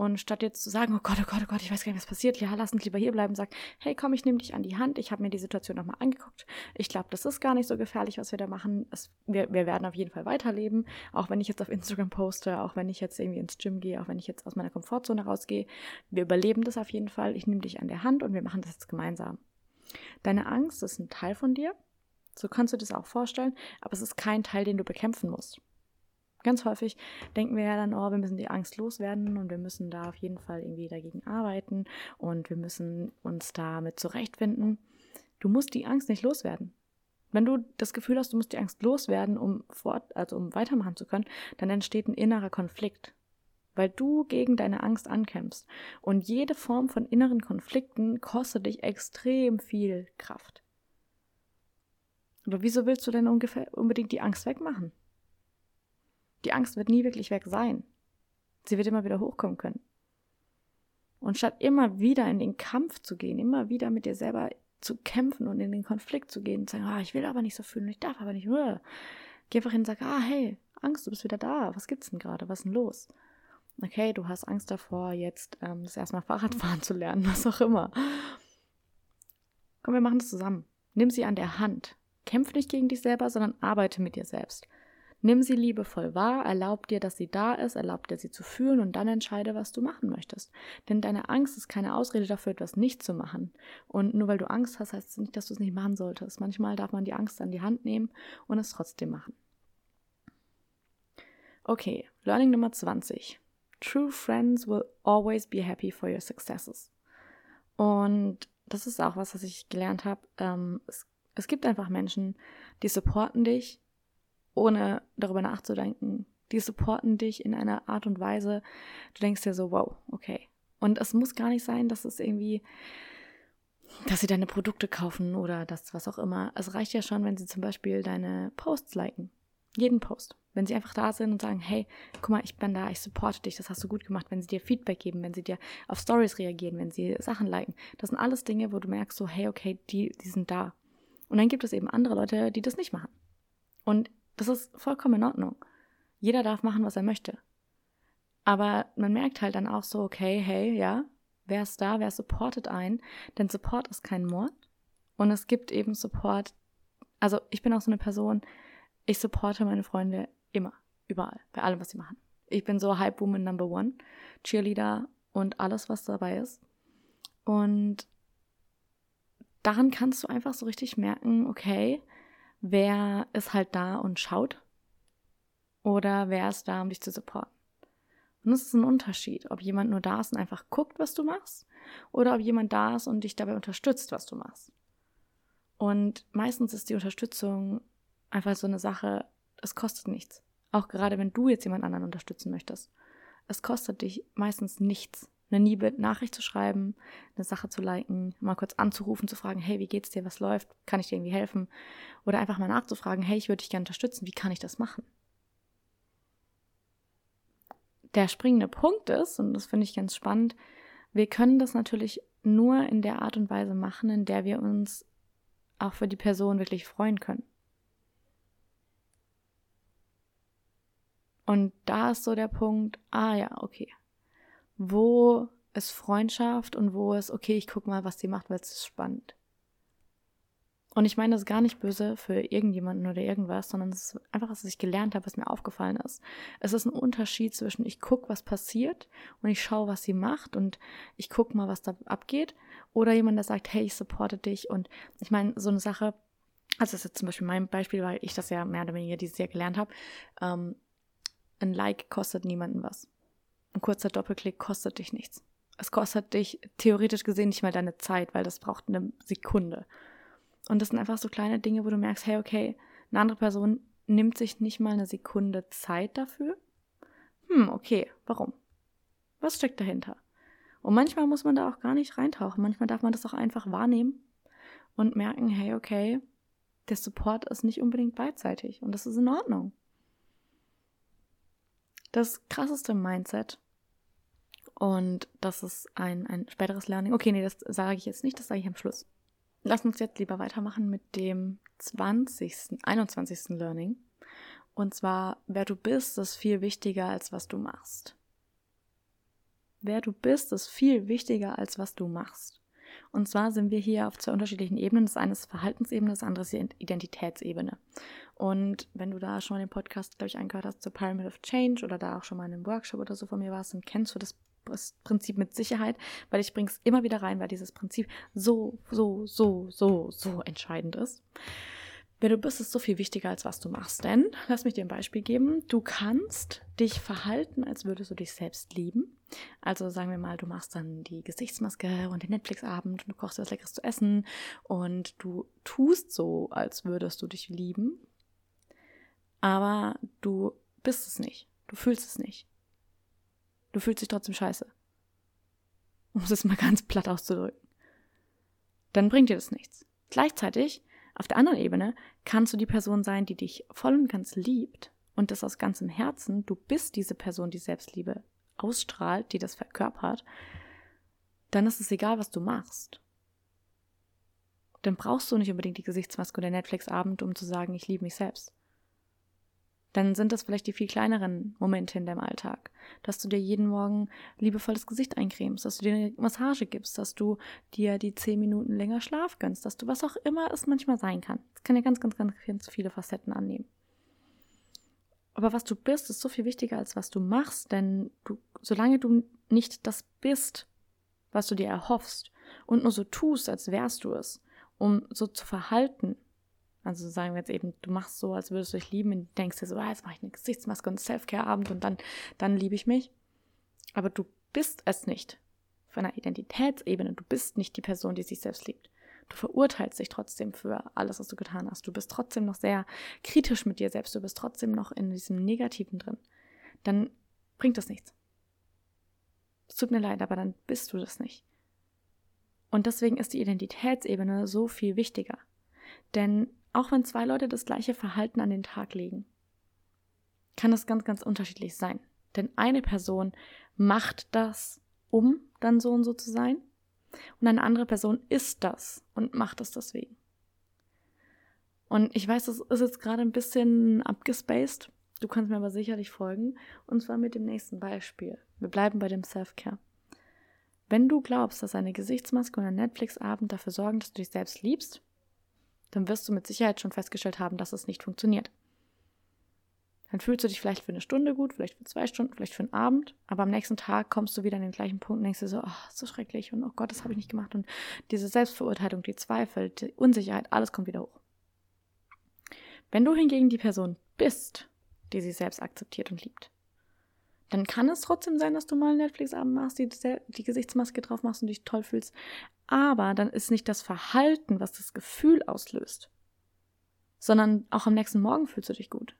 Und statt jetzt zu sagen, oh Gott, oh Gott, oh Gott, ich weiß gar nicht, was passiert, ja, lass uns lieber hier bleiben, sag, hey, komm, ich nehme dich an die Hand, ich habe mir die Situation nochmal angeguckt. Ich glaube, das ist gar nicht so gefährlich, was wir da machen. Es, wir, wir werden auf jeden Fall weiterleben, auch wenn ich jetzt auf Instagram poste, auch wenn ich jetzt irgendwie ins Gym gehe, auch wenn ich jetzt aus meiner Komfortzone rausgehe. Wir überleben das auf jeden Fall. Ich nehme dich an der Hand und wir machen das jetzt gemeinsam. Deine Angst ist ein Teil von dir, so kannst du das auch vorstellen, aber es ist kein Teil, den du bekämpfen musst. Ganz häufig denken wir ja dann, oh, wir müssen die Angst loswerden und wir müssen da auf jeden Fall irgendwie dagegen arbeiten und wir müssen uns damit zurechtfinden. Du musst die Angst nicht loswerden. Wenn du das Gefühl hast, du musst die Angst loswerden, um fort, also um weitermachen zu können, dann entsteht ein innerer Konflikt, weil du gegen deine Angst ankämpfst. Und jede Form von inneren Konflikten kostet dich extrem viel Kraft. Aber wieso willst du denn ungefähr unbedingt die Angst wegmachen? Die Angst wird nie wirklich weg sein. Sie wird immer wieder hochkommen können. Und statt immer wieder in den Kampf zu gehen, immer wieder mit dir selber zu kämpfen und in den Konflikt zu gehen und zu sagen, ah, ich will aber nicht so fühlen, ich darf aber nicht, uh, geh einfach hin und sag, ah, hey, Angst, du bist wieder da, was gibt's denn gerade, was ist denn los? Okay, du hast Angst davor, jetzt ähm, das erstmal Fahrradfahren zu lernen, was auch immer. Komm, wir machen das zusammen. Nimm sie an der Hand. Kämpf nicht gegen dich selber, sondern arbeite mit dir selbst. Nimm sie liebevoll wahr, erlaub dir, dass sie da ist, erlaub dir, sie zu fühlen und dann entscheide, was du machen möchtest. Denn deine Angst ist keine Ausrede dafür, etwas nicht zu machen. Und nur weil du Angst hast, heißt es nicht, dass du es nicht machen solltest. Manchmal darf man die Angst an die Hand nehmen und es trotzdem machen. Okay, Learning Nummer 20. True friends will always be happy for your successes. Und das ist auch was, was ich gelernt habe. Ähm, es, es gibt einfach Menschen, die supporten dich, ohne darüber nachzudenken. Die supporten dich in einer Art und Weise, du denkst dir so, wow, okay. Und es muss gar nicht sein, dass es irgendwie, dass sie deine Produkte kaufen oder das, was auch immer. Es reicht ja schon, wenn sie zum Beispiel deine Posts liken. Jeden Post. Wenn sie einfach da sind und sagen, hey, guck mal, ich bin da, ich supporte dich, das hast du gut gemacht, wenn sie dir Feedback geben, wenn sie dir auf Stories reagieren, wenn sie Sachen liken. Das sind alles Dinge, wo du merkst, so, hey, okay, die, die sind da. Und dann gibt es eben andere Leute, die das nicht machen. Und das ist vollkommen in Ordnung. Jeder darf machen, was er möchte. Aber man merkt halt dann auch so, okay, hey, ja, wer ist da, wer supportet ein? Denn Support ist kein Mord. Und es gibt eben Support. Also ich bin auch so eine Person, ich supporte meine Freunde immer, überall, bei allem, was sie machen. Ich bin so Hype Woman Number One, Cheerleader und alles, was dabei ist. Und daran kannst du einfach so richtig merken, okay, wer ist halt da und schaut oder wer ist da, um dich zu supporten. Und es ist ein Unterschied, ob jemand nur da ist und einfach guckt, was du machst, oder ob jemand da ist und dich dabei unterstützt, was du machst. Und meistens ist die Unterstützung einfach so eine Sache, es kostet nichts. Auch gerade wenn du jetzt jemand anderen unterstützen möchtest. Es kostet dich meistens nichts eine liebe Nachricht zu schreiben, eine Sache zu liken, mal kurz anzurufen, zu fragen, hey, wie geht's dir, was läuft, kann ich dir irgendwie helfen? Oder einfach mal nachzufragen, hey, ich würde dich gerne unterstützen, wie kann ich das machen? Der springende Punkt ist, und das finde ich ganz spannend, wir können das natürlich nur in der Art und Weise machen, in der wir uns auch für die Person wirklich freuen können. Und da ist so der Punkt, ah ja, okay, wo ist Freundschaft und wo ist, okay, ich guck mal, was die macht, weil es ist spannend. Und ich meine das gar nicht böse für irgendjemanden oder irgendwas, sondern es ist einfach, was ich gelernt habe, was mir aufgefallen ist. Es ist ein Unterschied zwischen ich gucke, was passiert und ich schaue, was sie macht und ich gucke mal, was da abgeht. Oder jemand, der sagt, hey, ich supporte dich. Und ich meine, so eine Sache, also das ist jetzt zum Beispiel mein Beispiel, weil ich das ja mehr oder weniger dieses Jahr gelernt habe. Ähm, ein Like kostet niemanden was. Ein kurzer Doppelklick kostet dich nichts. Es kostet dich theoretisch gesehen nicht mal deine Zeit, weil das braucht eine Sekunde. Und das sind einfach so kleine Dinge, wo du merkst, hey, okay, eine andere Person nimmt sich nicht mal eine Sekunde Zeit dafür. Hm, okay, warum? Was steckt dahinter? Und manchmal muss man da auch gar nicht reintauchen. Manchmal darf man das auch einfach wahrnehmen und merken, hey, okay, der Support ist nicht unbedingt beidseitig und das ist in Ordnung. Das krasseste Mindset und das ist ein, ein späteres Learning. Okay, nee, das sage ich jetzt nicht, das sage ich am Schluss. Lass uns jetzt lieber weitermachen mit dem 20., 21. Learning. Und zwar, wer du bist, ist viel wichtiger als was du machst. Wer du bist, ist viel wichtiger als was du machst. Und zwar sind wir hier auf zwei unterschiedlichen Ebenen. Das eine ist Verhaltensebene, das andere ist die Identitätsebene. Und wenn du da schon mal den Podcast, glaube ich, angehört hast zur Pyramid of Change oder da auch schon mal in einem Workshop oder so von mir warst, dann kennst du das Prinzip mit Sicherheit, weil ich bringe es immer wieder rein, weil dieses Prinzip so, so, so, so, so entscheidend ist. Wer du bist, ist so viel wichtiger, als was du machst. Denn, lass mich dir ein Beispiel geben, du kannst dich verhalten, als würdest du dich selbst lieben. Also sagen wir mal, du machst dann die Gesichtsmaske und den Netflix-Abend und du kochst was Leckeres zu essen und du tust so, als würdest du dich lieben. Aber du bist es nicht. Du fühlst es nicht. Du fühlst dich trotzdem scheiße. Um es mal ganz platt auszudrücken. Dann bringt dir das nichts. Gleichzeitig auf der anderen Ebene kannst du die Person sein, die dich voll und ganz liebt und das aus ganzem Herzen. Du bist diese Person, die Selbstliebe ausstrahlt, die das verkörpert. Dann ist es egal, was du machst. Dann brauchst du nicht unbedingt die Gesichtsmaske oder Netflix-Abend, um zu sagen, ich liebe mich selbst dann sind das vielleicht die viel kleineren Momente in deinem Alltag. Dass du dir jeden Morgen liebevolles Gesicht eincremst, dass du dir eine Massage gibst, dass du dir die zehn Minuten länger Schlaf gönnst, dass du was auch immer es manchmal sein kann. Das kann ja ganz, ganz, ganz, ganz viele Facetten annehmen. Aber was du bist, ist so viel wichtiger als was du machst, denn du, solange du nicht das bist, was du dir erhoffst und nur so tust, als wärst du es, um so zu verhalten, also sagen wir jetzt eben, du machst so, als würdest du dich lieben und denkst dir so, ah, jetzt mache ich eine Gesichtsmaske und Selfcare-Abend und dann, dann liebe ich mich. Aber du bist es nicht. Von einer Identitätsebene, du bist nicht die Person, die sich selbst liebt. Du verurteilst dich trotzdem für alles, was du getan hast. Du bist trotzdem noch sehr kritisch mit dir selbst. Du bist trotzdem noch in diesem Negativen drin. Dann bringt das nichts. Es tut mir leid, aber dann bist du das nicht. Und deswegen ist die Identitätsebene so viel wichtiger. Denn auch wenn zwei Leute das gleiche Verhalten an den Tag legen, kann das ganz, ganz unterschiedlich sein. Denn eine Person macht das, um dann so und so zu sein, und eine andere Person ist das und macht es deswegen. Und ich weiß, das ist jetzt gerade ein bisschen abgespaced. Du kannst mir aber sicherlich folgen. Und zwar mit dem nächsten Beispiel. Wir bleiben bei dem Self-Care. Wenn du glaubst, dass eine Gesichtsmaske und ein Netflix-Abend dafür sorgen, dass du dich selbst liebst, dann wirst du mit Sicherheit schon festgestellt haben, dass es nicht funktioniert. Dann fühlst du dich vielleicht für eine Stunde gut, vielleicht für zwei Stunden, vielleicht für einen Abend, aber am nächsten Tag kommst du wieder an den gleichen Punkt und denkst dir so, oh, so schrecklich und oh Gott, das habe ich nicht gemacht und diese Selbstverurteilung, die Zweifel, die Unsicherheit, alles kommt wieder hoch. Wenn du hingegen die Person bist, die sich selbst akzeptiert und liebt, dann kann es trotzdem sein, dass du mal einen Netflix-Abend machst, die, die Gesichtsmaske drauf machst und dich toll fühlst. Aber dann ist nicht das Verhalten, was das Gefühl auslöst, sondern auch am nächsten Morgen fühlst du dich gut.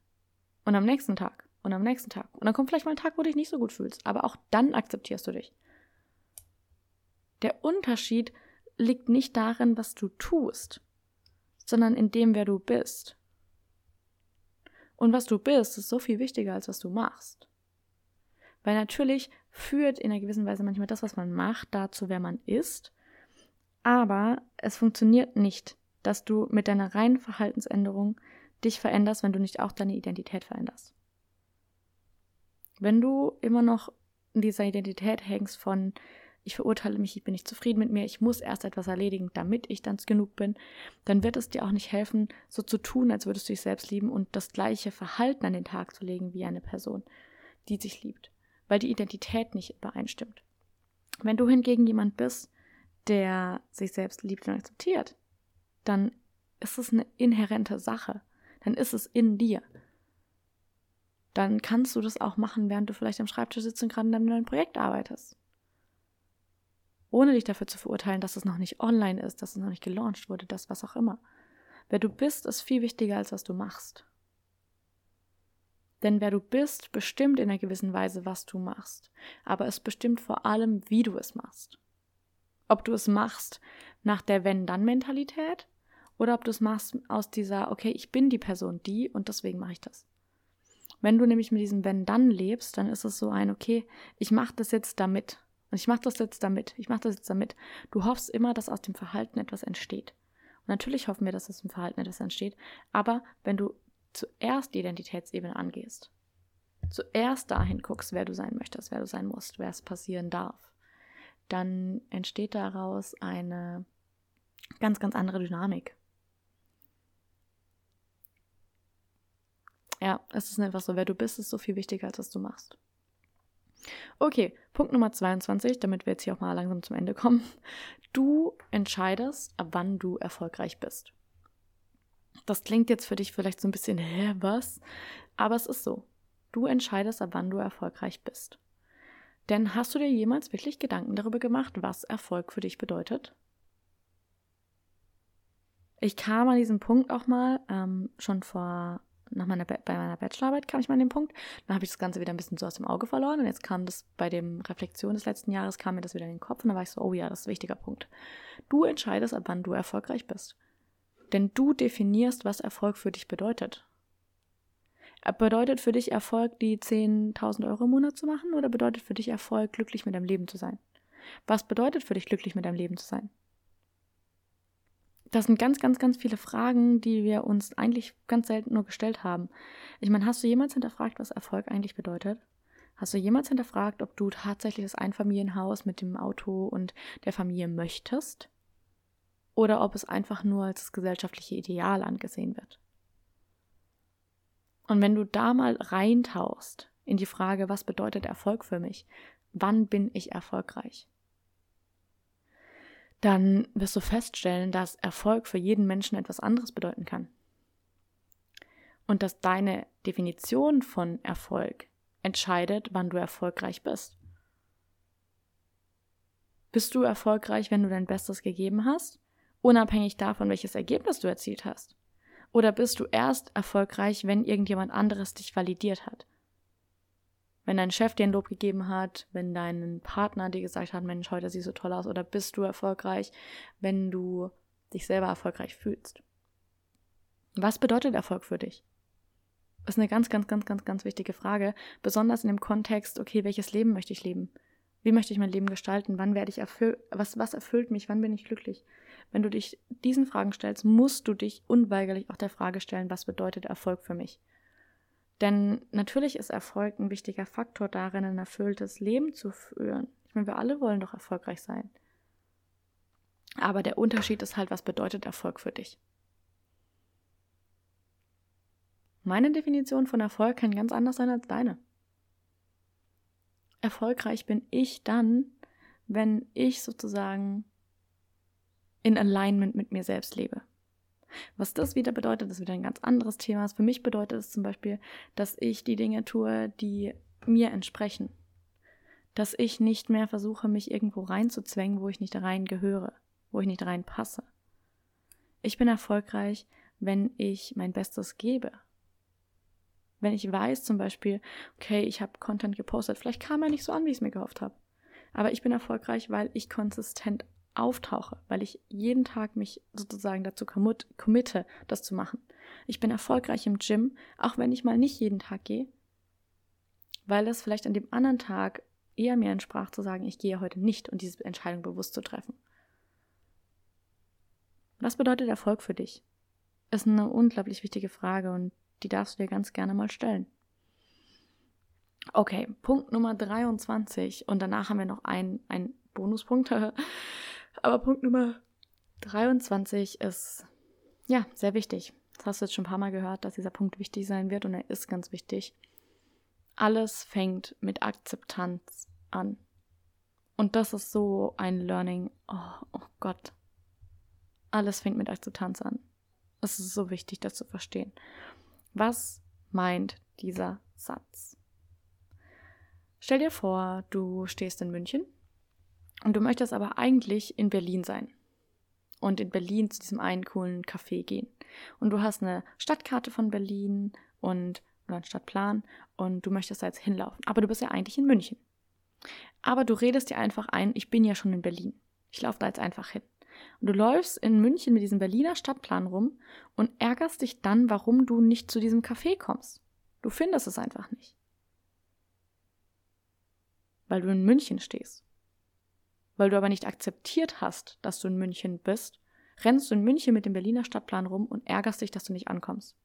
Und am nächsten Tag. Und am nächsten Tag. Und dann kommt vielleicht mal ein Tag, wo du dich nicht so gut fühlst. Aber auch dann akzeptierst du dich. Der Unterschied liegt nicht darin, was du tust, sondern in dem, wer du bist. Und was du bist, ist so viel wichtiger, als was du machst. Weil natürlich führt in einer gewissen Weise manchmal das, was man macht, dazu, wer man ist. Aber es funktioniert nicht, dass du mit deiner reinen Verhaltensänderung dich veränderst, wenn du nicht auch deine Identität veränderst. Wenn du immer noch in dieser Identität hängst von, ich verurteile mich, ich bin nicht zufrieden mit mir, ich muss erst etwas erledigen, damit ich dann genug bin, dann wird es dir auch nicht helfen, so zu tun, als würdest du dich selbst lieben und das gleiche Verhalten an den Tag zu legen wie eine Person, die sich liebt weil die Identität nicht übereinstimmt. Wenn du hingegen jemand bist, der sich selbst liebt und akzeptiert, dann ist es eine inhärente Sache. Dann ist es in dir. Dann kannst du das auch machen, während du vielleicht am Schreibtisch sitzt und gerade an deinem neuen Projekt arbeitest. Ohne dich dafür zu verurteilen, dass es noch nicht online ist, dass es noch nicht gelauncht wurde, das was auch immer. Wer du bist, ist viel wichtiger, als was du machst. Denn wer du bist, bestimmt in einer gewissen Weise, was du machst. Aber es bestimmt vor allem, wie du es machst. Ob du es machst nach der Wenn-Dann-Mentalität oder ob du es machst aus dieser, okay, ich bin die Person, die und deswegen mache ich das. Wenn du nämlich mit diesem Wenn-Dann lebst, dann ist es so ein, okay, ich mache das jetzt damit. Und ich mache das jetzt damit. Ich mache das jetzt damit. Du hoffst immer, dass aus dem Verhalten etwas entsteht. Und natürlich hoffen wir, dass aus dem Verhalten etwas entsteht. Aber wenn du zuerst die Identitätsebene angehst, zuerst dahin guckst, wer du sein möchtest, wer du sein musst, wer es passieren darf, dann entsteht daraus eine ganz, ganz andere Dynamik. Ja, es ist einfach so, wer du bist, ist so viel wichtiger, als was du machst. Okay, Punkt Nummer 22, damit wir jetzt hier auch mal langsam zum Ende kommen. Du entscheidest, ab wann du erfolgreich bist. Das klingt jetzt für dich vielleicht so ein bisschen, hä, was? Aber es ist so. Du entscheidest, ab wann du erfolgreich bist. Denn hast du dir jemals wirklich Gedanken darüber gemacht, was Erfolg für dich bedeutet? Ich kam an diesem Punkt auch mal ähm, schon vor nach meiner bei meiner Bachelorarbeit kam ich mal an den Punkt. Dann habe ich das Ganze wieder ein bisschen so aus dem Auge verloren und jetzt kam das bei dem Reflexion des letzten Jahres kam mir das wieder in den Kopf und da war ich so, oh ja, das ist ein wichtiger Punkt. Du entscheidest, ab wann du erfolgreich bist. Denn du definierst, was Erfolg für dich bedeutet. Bedeutet für dich Erfolg, die 10.000 Euro im Monat zu machen oder bedeutet für dich Erfolg, glücklich mit deinem Leben zu sein? Was bedeutet für dich, glücklich mit deinem Leben zu sein? das sind ganz, ganz, ganz viele Fragen, die wir uns eigentlich ganz selten nur gestellt haben. Ich meine, hast du jemals hinterfragt, was Erfolg eigentlich bedeutet? Hast du jemals hinterfragt, ob du tatsächlich das Einfamilienhaus mit dem Auto und der Familie möchtest? Oder ob es einfach nur als das gesellschaftliche Ideal angesehen wird? Und wenn du da mal reintauchst in die Frage, was bedeutet Erfolg für mich? Wann bin ich erfolgreich? dann wirst du feststellen, dass Erfolg für jeden Menschen etwas anderes bedeuten kann. Und dass deine Definition von Erfolg entscheidet, wann du erfolgreich bist. Bist du erfolgreich, wenn du dein Bestes gegeben hast, unabhängig davon, welches Ergebnis du erzielt hast? Oder bist du erst erfolgreich, wenn irgendjemand anderes dich validiert hat? wenn dein Chef dir ein Lob gegeben hat, wenn dein Partner dir gesagt hat, Mensch, heute siehst du toll aus oder bist du erfolgreich, wenn du dich selber erfolgreich fühlst. Was bedeutet Erfolg für dich? Das ist eine ganz, ganz, ganz, ganz, ganz wichtige Frage, besonders in dem Kontext, okay, welches Leben möchte ich leben? Wie möchte ich mein Leben gestalten? Wann werde ich erfüllt? Was, was erfüllt mich? Wann bin ich glücklich? Wenn du dich diesen Fragen stellst, musst du dich unweigerlich auch der Frage stellen, was bedeutet Erfolg für mich? Denn natürlich ist Erfolg ein wichtiger Faktor darin, ein erfülltes Leben zu führen. Ich meine, wir alle wollen doch erfolgreich sein. Aber der Unterschied ist halt, was bedeutet Erfolg für dich? Meine Definition von Erfolg kann ganz anders sein als deine. Erfolgreich bin ich dann, wenn ich sozusagen in Alignment mit mir selbst lebe. Was das wieder bedeutet, ist wieder ein ganz anderes Thema. Für mich bedeutet es zum Beispiel, dass ich die Dinge tue, die mir entsprechen. Dass ich nicht mehr versuche, mich irgendwo reinzuzwängen, wo ich nicht rein gehöre, wo ich nicht reinpasse. Ich bin erfolgreich, wenn ich mein Bestes gebe. Wenn ich weiß zum Beispiel, okay, ich habe Content gepostet, vielleicht kam er nicht so an, wie ich es mir gehofft habe. Aber ich bin erfolgreich, weil ich konsistent auftauche, weil ich jeden Tag mich sozusagen dazu committe, das zu machen. Ich bin erfolgreich im Gym, auch wenn ich mal nicht jeden Tag gehe, weil es vielleicht an dem anderen Tag eher mir entsprach zu sagen, ich gehe heute nicht und diese Entscheidung bewusst zu treffen. Was bedeutet Erfolg für dich? Ist eine unglaublich wichtige Frage und die darfst du dir ganz gerne mal stellen. Okay, Punkt Nummer 23 und danach haben wir noch einen, Bonuspunkt. Aber Punkt Nummer 23 ist ja sehr wichtig. Das hast du jetzt schon ein paar Mal gehört, dass dieser Punkt wichtig sein wird und er ist ganz wichtig. Alles fängt mit Akzeptanz an. Und das ist so ein Learning. Oh, oh Gott. Alles fängt mit Akzeptanz an. Es ist so wichtig, das zu verstehen. Was meint dieser Satz? Stell dir vor, du stehst in München und du möchtest aber eigentlich in Berlin sein. Und in Berlin zu diesem einen coolen Café gehen. Und du hast eine Stadtkarte von Berlin und oder einen Stadtplan und du möchtest da jetzt hinlaufen. Aber du bist ja eigentlich in München. Aber du redest dir einfach ein, ich bin ja schon in Berlin. Ich laufe da jetzt einfach hin. Und du läufst in München mit diesem Berliner Stadtplan rum und ärgerst dich dann, warum du nicht zu diesem Café kommst. Du findest es einfach nicht. Weil du in München stehst. Weil du aber nicht akzeptiert hast, dass du in München bist, rennst du in München mit dem Berliner Stadtplan rum und ärgerst dich, dass du nicht ankommst.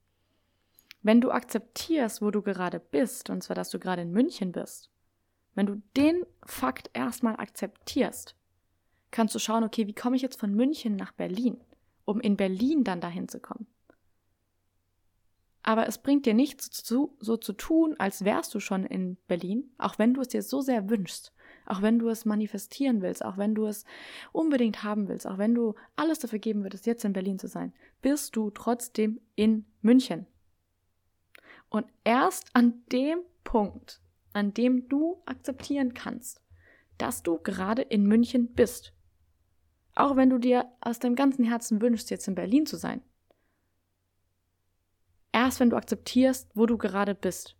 Wenn du akzeptierst, wo du gerade bist, und zwar, dass du gerade in München bist, wenn du den Fakt erstmal akzeptierst, kannst du schauen, okay, wie komme ich jetzt von München nach Berlin, um in Berlin dann dahin zu kommen. Aber es bringt dir nichts zu, so zu tun, als wärst du schon in Berlin, auch wenn du es dir so sehr wünschst, auch wenn du es manifestieren willst, auch wenn du es unbedingt haben willst, auch wenn du alles dafür geben würdest, jetzt in Berlin zu sein, bist du trotzdem in München. Und erst an dem Punkt, an dem du akzeptieren kannst, dass du gerade in München bist. Auch wenn du dir aus deinem ganzen Herzen wünschst, jetzt in Berlin zu sein. Erst wenn du akzeptierst, wo du gerade bist,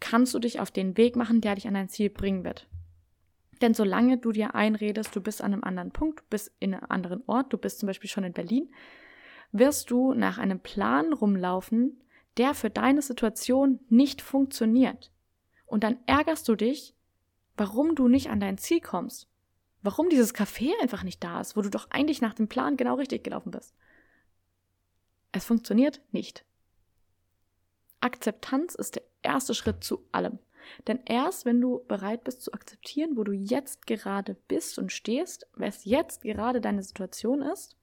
kannst du dich auf den Weg machen, der dich an dein Ziel bringen wird. Denn solange du dir einredest, du bist an einem anderen Punkt, du bist in einem anderen Ort, du bist zum Beispiel schon in Berlin, wirst du nach einem Plan rumlaufen, der für deine Situation nicht funktioniert. Und dann ärgerst du dich, warum du nicht an dein Ziel kommst. Warum dieses Café einfach nicht da ist, wo du doch eigentlich nach dem Plan genau richtig gelaufen bist. Es funktioniert nicht. Akzeptanz ist der erste Schritt zu allem. Denn erst wenn du bereit bist zu akzeptieren, wo du jetzt gerade bist und stehst, was jetzt gerade deine Situation ist,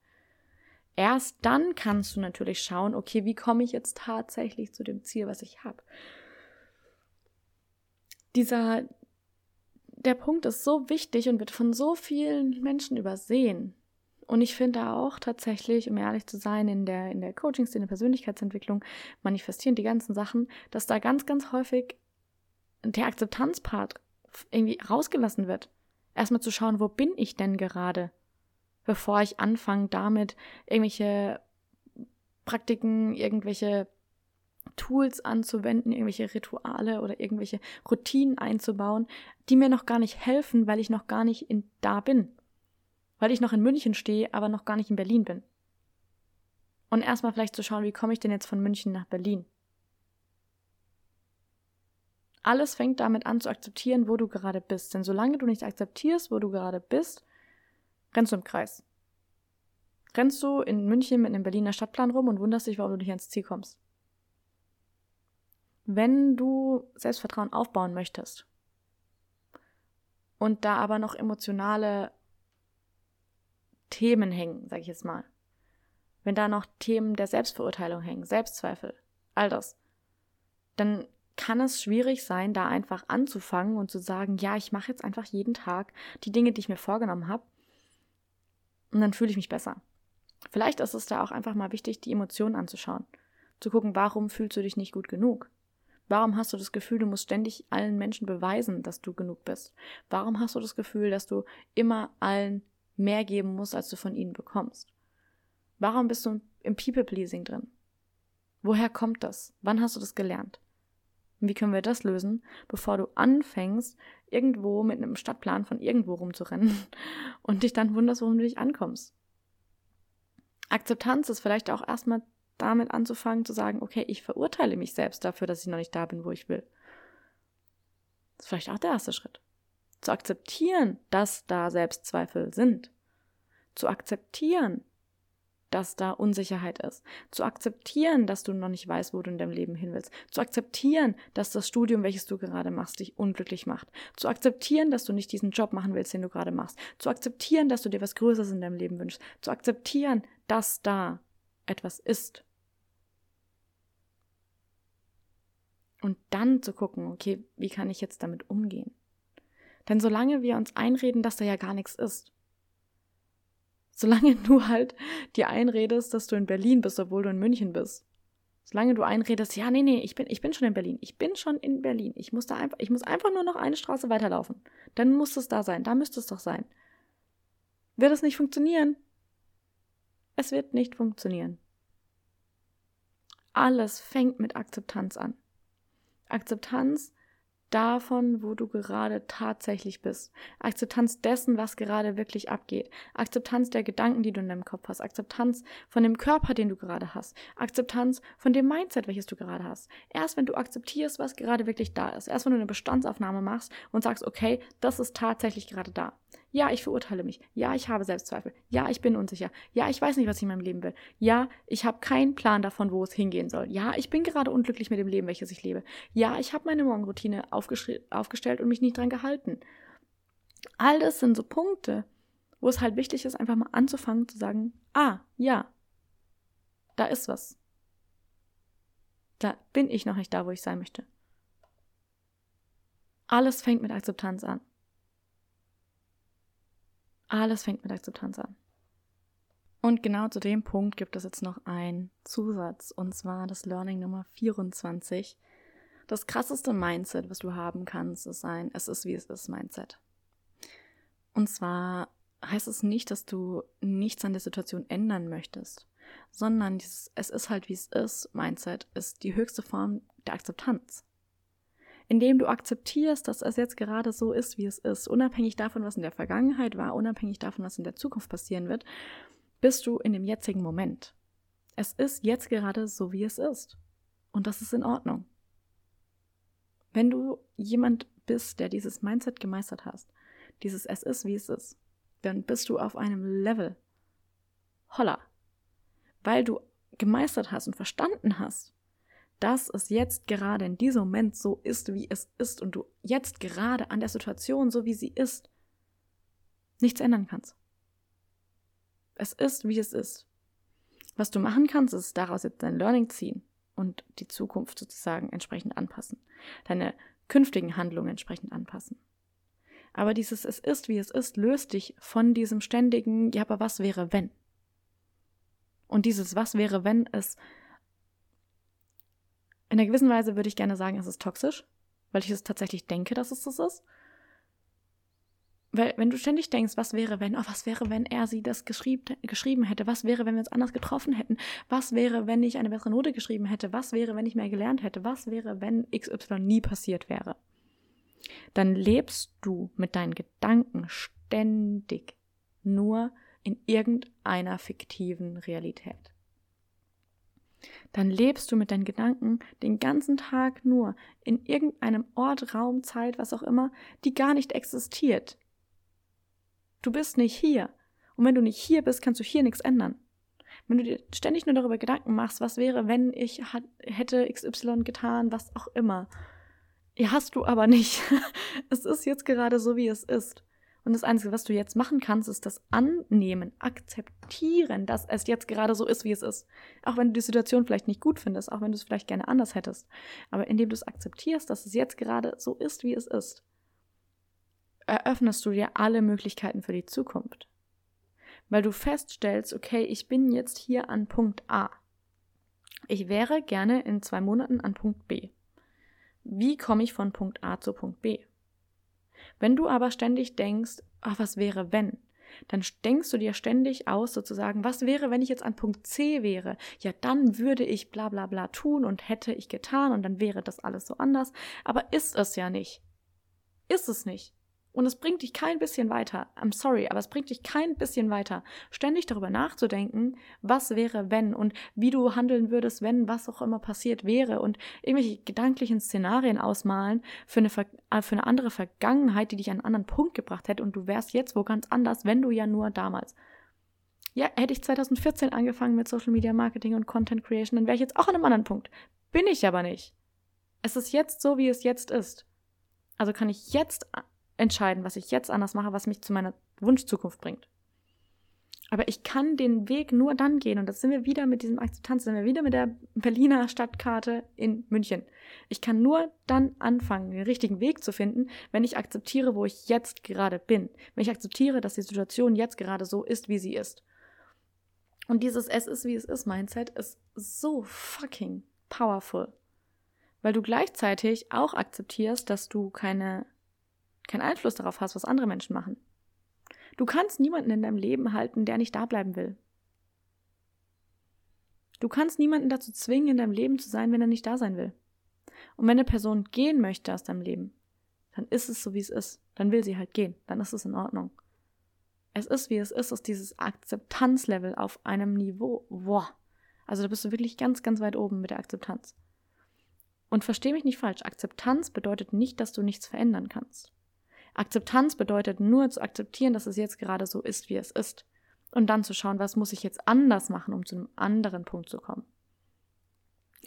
erst dann kannst du natürlich schauen, okay, wie komme ich jetzt tatsächlich zu dem Ziel, was ich habe dieser, der Punkt ist so wichtig und wird von so vielen Menschen übersehen. Und ich finde auch tatsächlich, um ehrlich zu sein, in der, in der Coaching-Szene, Persönlichkeitsentwicklung manifestieren die ganzen Sachen, dass da ganz, ganz häufig der Akzeptanzpart irgendwie rausgelassen wird. Erstmal zu schauen, wo bin ich denn gerade? Bevor ich anfange, damit irgendwelche Praktiken, irgendwelche Tools anzuwenden, irgendwelche Rituale oder irgendwelche Routinen einzubauen, die mir noch gar nicht helfen, weil ich noch gar nicht in, da bin. Weil ich noch in München stehe, aber noch gar nicht in Berlin bin. Und erstmal vielleicht zu schauen, wie komme ich denn jetzt von München nach Berlin? Alles fängt damit an zu akzeptieren, wo du gerade bist. Denn solange du nicht akzeptierst, wo du gerade bist, rennst du im Kreis. Rennst du in München mit einem Berliner Stadtplan rum und wunderst dich, warum du nicht ans Ziel kommst. Wenn du Selbstvertrauen aufbauen möchtest und da aber noch emotionale Themen hängen, sage ich jetzt mal, wenn da noch Themen der Selbstverurteilung hängen, Selbstzweifel, all das, dann kann es schwierig sein, da einfach anzufangen und zu sagen, ja, ich mache jetzt einfach jeden Tag die Dinge, die ich mir vorgenommen habe, und dann fühle ich mich besser. Vielleicht ist es da auch einfach mal wichtig, die Emotionen anzuschauen, zu gucken, warum fühlst du dich nicht gut genug? Warum hast du das Gefühl, du musst ständig allen Menschen beweisen, dass du genug bist? Warum hast du das Gefühl, dass du immer allen mehr geben musst, als du von ihnen bekommst? Warum bist du im People-Pleasing drin? Woher kommt das? Wann hast du das gelernt? Und wie können wir das lösen, bevor du anfängst, irgendwo mit einem Stadtplan von irgendwo rumzurennen und dich dann wunderst, warum du nicht ankommst? Akzeptanz ist vielleicht auch erstmal damit anzufangen zu sagen, okay, ich verurteile mich selbst dafür, dass ich noch nicht da bin, wo ich will. Das ist vielleicht auch der erste Schritt. Zu akzeptieren, dass da Selbstzweifel sind. Zu akzeptieren, dass da Unsicherheit ist. Zu akzeptieren, dass du noch nicht weißt, wo du in deinem Leben hin willst. Zu akzeptieren, dass das Studium, welches du gerade machst, dich unglücklich macht. Zu akzeptieren, dass du nicht diesen Job machen willst, den du gerade machst. Zu akzeptieren, dass du dir was Größeres in deinem Leben wünschst. Zu akzeptieren, dass da etwas ist. Und dann zu gucken, okay, wie kann ich jetzt damit umgehen? Denn solange wir uns einreden, dass da ja gar nichts ist, solange du halt dir einredest, dass du in Berlin bist, obwohl du in München bist, solange du einredest, ja, nee, nee, ich bin, ich bin schon in Berlin, ich bin schon in Berlin, ich muss da einfach, ich muss einfach nur noch eine Straße weiterlaufen, dann muss es da sein, da müsste es doch sein. Wird es nicht funktionieren? Es wird nicht funktionieren. Alles fängt mit Akzeptanz an. Akzeptanz davon, wo du gerade tatsächlich bist. Akzeptanz dessen, was gerade wirklich abgeht. Akzeptanz der Gedanken, die du in deinem Kopf hast. Akzeptanz von dem Körper, den du gerade hast. Akzeptanz von dem Mindset, welches du gerade hast. Erst wenn du akzeptierst, was gerade wirklich da ist. Erst wenn du eine Bestandsaufnahme machst und sagst, okay, das ist tatsächlich gerade da. Ja, ich verurteile mich. Ja, ich habe Selbstzweifel. Ja, ich bin unsicher. Ja, ich weiß nicht, was ich in meinem Leben will. Ja, ich habe keinen Plan davon, wo es hingehen soll. Ja, ich bin gerade unglücklich mit dem Leben, welches ich lebe. Ja, ich habe meine Morgenroutine aufgestellt und mich nicht dran gehalten. All das sind so Punkte, wo es halt wichtig ist, einfach mal anzufangen zu sagen, ah, ja, da ist was. Da bin ich noch nicht da, wo ich sein möchte. Alles fängt mit Akzeptanz an. Alles fängt mit Akzeptanz an. Und genau zu dem Punkt gibt es jetzt noch einen Zusatz, und zwar das Learning Nummer 24. Das krasseste Mindset, was du haben kannst, ist ein Es ist wie es ist Mindset. Und zwar heißt es nicht, dass du nichts an der Situation ändern möchtest, sondern dieses Es ist halt wie es ist Mindset ist die höchste Form der Akzeptanz indem du akzeptierst, dass es jetzt gerade so ist, wie es ist, unabhängig davon, was in der Vergangenheit war, unabhängig davon, was in der Zukunft passieren wird, bist du in dem jetzigen Moment. Es ist jetzt gerade so, wie es ist. Und das ist in Ordnung. Wenn du jemand bist, der dieses Mindset gemeistert hast, dieses Es ist, wie es ist, dann bist du auf einem Level. Holla. Weil du gemeistert hast und verstanden hast, dass es jetzt gerade in diesem Moment so ist, wie es ist und du jetzt gerade an der Situation, so wie sie ist, nichts ändern kannst. Es ist, wie es ist. Was du machen kannst, ist daraus jetzt dein Learning ziehen und die Zukunft sozusagen entsprechend anpassen. Deine künftigen Handlungen entsprechend anpassen. Aber dieses Es ist, wie es ist, löst dich von diesem ständigen, ja, aber was wäre, wenn? Und dieses Was wäre, wenn es in einer gewissen Weise würde ich gerne sagen, es ist toxisch, weil ich es tatsächlich denke, dass es das ist. Weil, wenn du ständig denkst, was wäre, wenn, oh, was wäre, wenn er sie das geschrieb, geschrieben hätte? Was wäre, wenn wir uns anders getroffen hätten? Was wäre, wenn ich eine bessere Note geschrieben hätte? Was wäre, wenn ich mehr gelernt hätte? Was wäre, wenn XY nie passiert wäre? Dann lebst du mit deinen Gedanken ständig nur in irgendeiner fiktiven Realität dann lebst du mit deinen Gedanken den ganzen Tag nur in irgendeinem Ort, Raum, Zeit, was auch immer, die gar nicht existiert. Du bist nicht hier. Und wenn du nicht hier bist, kannst du hier nichts ändern. Wenn du dir ständig nur darüber Gedanken machst, was wäre, wenn ich hätte XY getan, was auch immer. Ja, hast du aber nicht. es ist jetzt gerade so, wie es ist. Und das Einzige, was du jetzt machen kannst, ist das Annehmen, akzeptieren, dass es jetzt gerade so ist, wie es ist. Auch wenn du die Situation vielleicht nicht gut findest, auch wenn du es vielleicht gerne anders hättest. Aber indem du es akzeptierst, dass es jetzt gerade so ist, wie es ist, eröffnest du dir alle Möglichkeiten für die Zukunft. Weil du feststellst, okay, ich bin jetzt hier an Punkt A. Ich wäre gerne in zwei Monaten an Punkt B. Wie komme ich von Punkt A zu Punkt B? Wenn du aber ständig denkst, ach, was wäre wenn? Dann denkst du dir ständig aus, sozusagen, was wäre, wenn ich jetzt an Punkt C wäre? Ja, dann würde ich bla bla bla tun und hätte ich getan und dann wäre das alles so anders. Aber ist es ja nicht. Ist es nicht. Und es bringt dich kein bisschen weiter. I'm sorry, aber es bringt dich kein bisschen weiter, ständig darüber nachzudenken, was wäre, wenn und wie du handeln würdest, wenn was auch immer passiert wäre und irgendwelche gedanklichen Szenarien ausmalen für eine, äh, für eine andere Vergangenheit, die dich an einen anderen Punkt gebracht hätte und du wärst jetzt wo ganz anders, wenn du ja nur damals. Ja, hätte ich 2014 angefangen mit Social Media Marketing und Content Creation, dann wäre ich jetzt auch an einem anderen Punkt. Bin ich aber nicht. Es ist jetzt so, wie es jetzt ist. Also kann ich jetzt entscheiden, was ich jetzt anders mache, was mich zu meiner Wunschzukunft bringt. Aber ich kann den Weg nur dann gehen, und das sind wir wieder mit diesem Akzeptanz, sind wir wieder mit der Berliner Stadtkarte in München. Ich kann nur dann anfangen, den richtigen Weg zu finden, wenn ich akzeptiere, wo ich jetzt gerade bin. Wenn ich akzeptiere, dass die Situation jetzt gerade so ist, wie sie ist. Und dieses Es ist, wie es ist Mindset ist so fucking powerful. Weil du gleichzeitig auch akzeptierst, dass du keine keinen Einfluss darauf hast, was andere Menschen machen. Du kannst niemanden in deinem Leben halten, der nicht da bleiben will. Du kannst niemanden dazu zwingen, in deinem Leben zu sein, wenn er nicht da sein will. Und wenn eine Person gehen möchte aus deinem Leben, dann ist es so, wie es ist. Dann will sie halt gehen. Dann ist es in Ordnung. Es ist, wie es ist, ist dieses Akzeptanzlevel auf einem Niveau. Boah. Also da bist du wirklich ganz, ganz weit oben mit der Akzeptanz. Und versteh mich nicht falsch. Akzeptanz bedeutet nicht, dass du nichts verändern kannst. Akzeptanz bedeutet nur zu akzeptieren, dass es jetzt gerade so ist, wie es ist. Und dann zu schauen, was muss ich jetzt anders machen, um zu einem anderen Punkt zu kommen.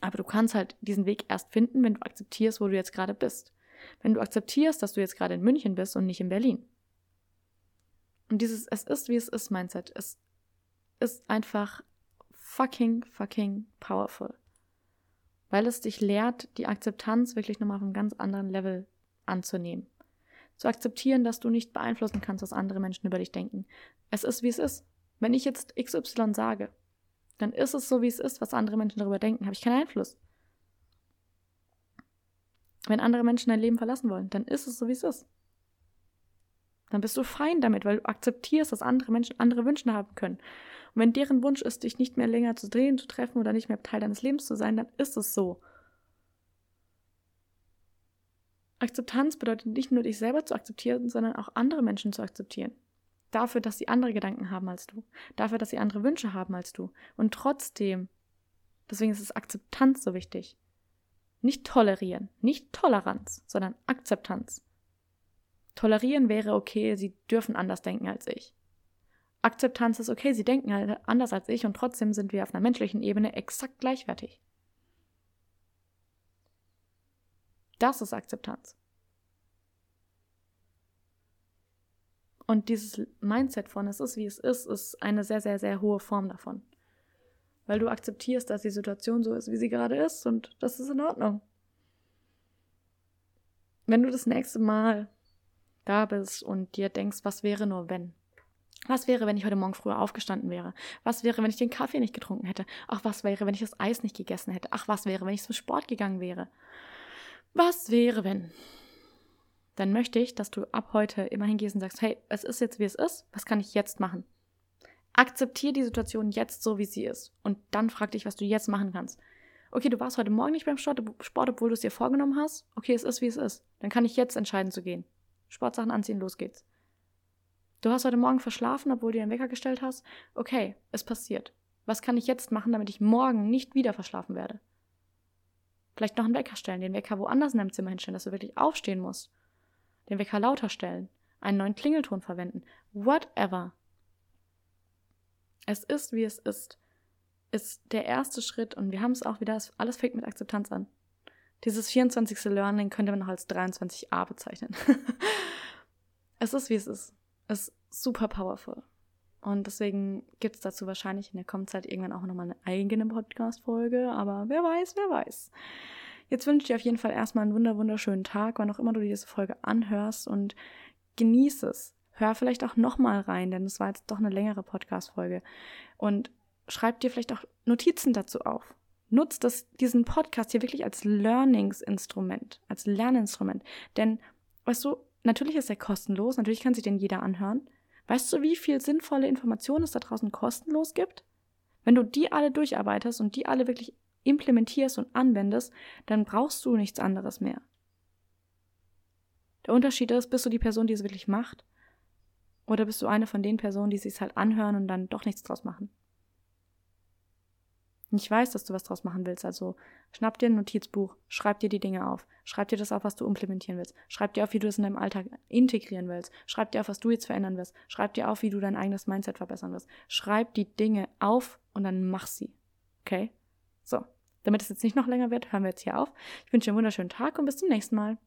Aber du kannst halt diesen Weg erst finden, wenn du akzeptierst, wo du jetzt gerade bist. Wenn du akzeptierst, dass du jetzt gerade in München bist und nicht in Berlin. Und dieses Es ist, wie es ist Mindset, es ist einfach fucking, fucking powerful. Weil es dich lehrt, die Akzeptanz wirklich nochmal auf einem ganz anderen Level anzunehmen. Zu akzeptieren, dass du nicht beeinflussen kannst, was andere Menschen über dich denken. Es ist, wie es ist. Wenn ich jetzt XY sage, dann ist es so, wie es ist, was andere Menschen darüber denken, habe ich keinen Einfluss. Wenn andere Menschen dein Leben verlassen wollen, dann ist es so, wie es ist. Dann bist du fein damit, weil du akzeptierst, dass andere Menschen andere Wünsche haben können. Und wenn deren Wunsch ist, dich nicht mehr länger zu drehen, zu treffen oder nicht mehr Teil deines Lebens zu sein, dann ist es so. Akzeptanz bedeutet nicht nur dich selber zu akzeptieren, sondern auch andere Menschen zu akzeptieren. Dafür, dass sie andere Gedanken haben als du. Dafür, dass sie andere Wünsche haben als du. Und trotzdem, deswegen ist es Akzeptanz so wichtig. Nicht tolerieren, nicht Toleranz, sondern Akzeptanz. Tolerieren wäre okay, sie dürfen anders denken als ich. Akzeptanz ist okay, sie denken halt anders als ich und trotzdem sind wir auf einer menschlichen Ebene exakt gleichwertig. Das ist Akzeptanz. Und dieses Mindset von es ist, wie es ist, ist eine sehr, sehr, sehr hohe Form davon. Weil du akzeptierst, dass die Situation so ist, wie sie gerade ist und das ist in Ordnung. Wenn du das nächste Mal da bist und dir denkst, was wäre nur wenn? Was wäre, wenn ich heute Morgen früher aufgestanden wäre? Was wäre, wenn ich den Kaffee nicht getrunken hätte? Ach, was wäre, wenn ich das Eis nicht gegessen hätte? Ach, was wäre, wenn ich zum Sport gegangen wäre? Was wäre, wenn? Dann möchte ich, dass du ab heute immer hingehst und sagst, hey, es ist jetzt, wie es ist. Was kann ich jetzt machen? Akzeptiere die Situation jetzt so, wie sie ist. Und dann frag dich, was du jetzt machen kannst. Okay, du warst heute Morgen nicht beim Sport, obwohl du es dir vorgenommen hast. Okay, es ist, wie es ist. Dann kann ich jetzt entscheiden zu gehen. Sportsachen anziehen, los geht's. Du hast heute Morgen verschlafen, obwohl du dir einen Wecker gestellt hast. Okay, es passiert. Was kann ich jetzt machen, damit ich morgen nicht wieder verschlafen werde? Vielleicht noch einen Wecker stellen, den Wecker woanders in deinem Zimmer hinstellen, dass du wirklich aufstehen musst. Den Wecker lauter stellen, einen neuen Klingelton verwenden. Whatever. Es ist, wie es ist, ist der erste Schritt und wir haben es auch wieder, alles fängt mit Akzeptanz an. Dieses 24. Learning könnte man noch als 23a bezeichnen. es ist, wie es ist. Es ist super powerful. Und deswegen gibt es dazu wahrscheinlich in der Kommentzeit irgendwann auch nochmal eine eigene Podcast-Folge. Aber wer weiß, wer weiß. Jetzt wünsche ich dir auf jeden Fall erstmal einen wunderschönen Tag, wann auch immer du diese Folge anhörst und genieße es. Hör vielleicht auch nochmal rein, denn es war jetzt doch eine längere Podcast-Folge. Und schreib dir vielleicht auch Notizen dazu auf. Nutzt das, diesen Podcast hier wirklich als Learningsinstrument, als Lerninstrument. Denn, weißt du, natürlich ist er kostenlos, natürlich kann sich den jeder anhören. Weißt du, wie viel sinnvolle Informationen es da draußen kostenlos gibt? Wenn du die alle durcharbeitest und die alle wirklich implementierst und anwendest, dann brauchst du nichts anderes mehr. Der Unterschied ist, bist du die Person, die es wirklich macht? Oder bist du eine von den Personen, die sich halt anhören und dann doch nichts draus machen? Ich weiß, dass du was draus machen willst, also schnapp dir ein Notizbuch, schreib dir die Dinge auf, schreib dir das auf, was du implementieren willst, schreib dir auf, wie du es in deinem Alltag integrieren willst, schreib dir auf, was du jetzt verändern wirst, schreib dir auf, wie du dein eigenes Mindset verbessern wirst. Schreib die Dinge auf und dann mach sie. Okay? So, damit es jetzt nicht noch länger wird, hören wir jetzt hier auf. Ich wünsche dir einen wunderschönen Tag und bis zum nächsten Mal.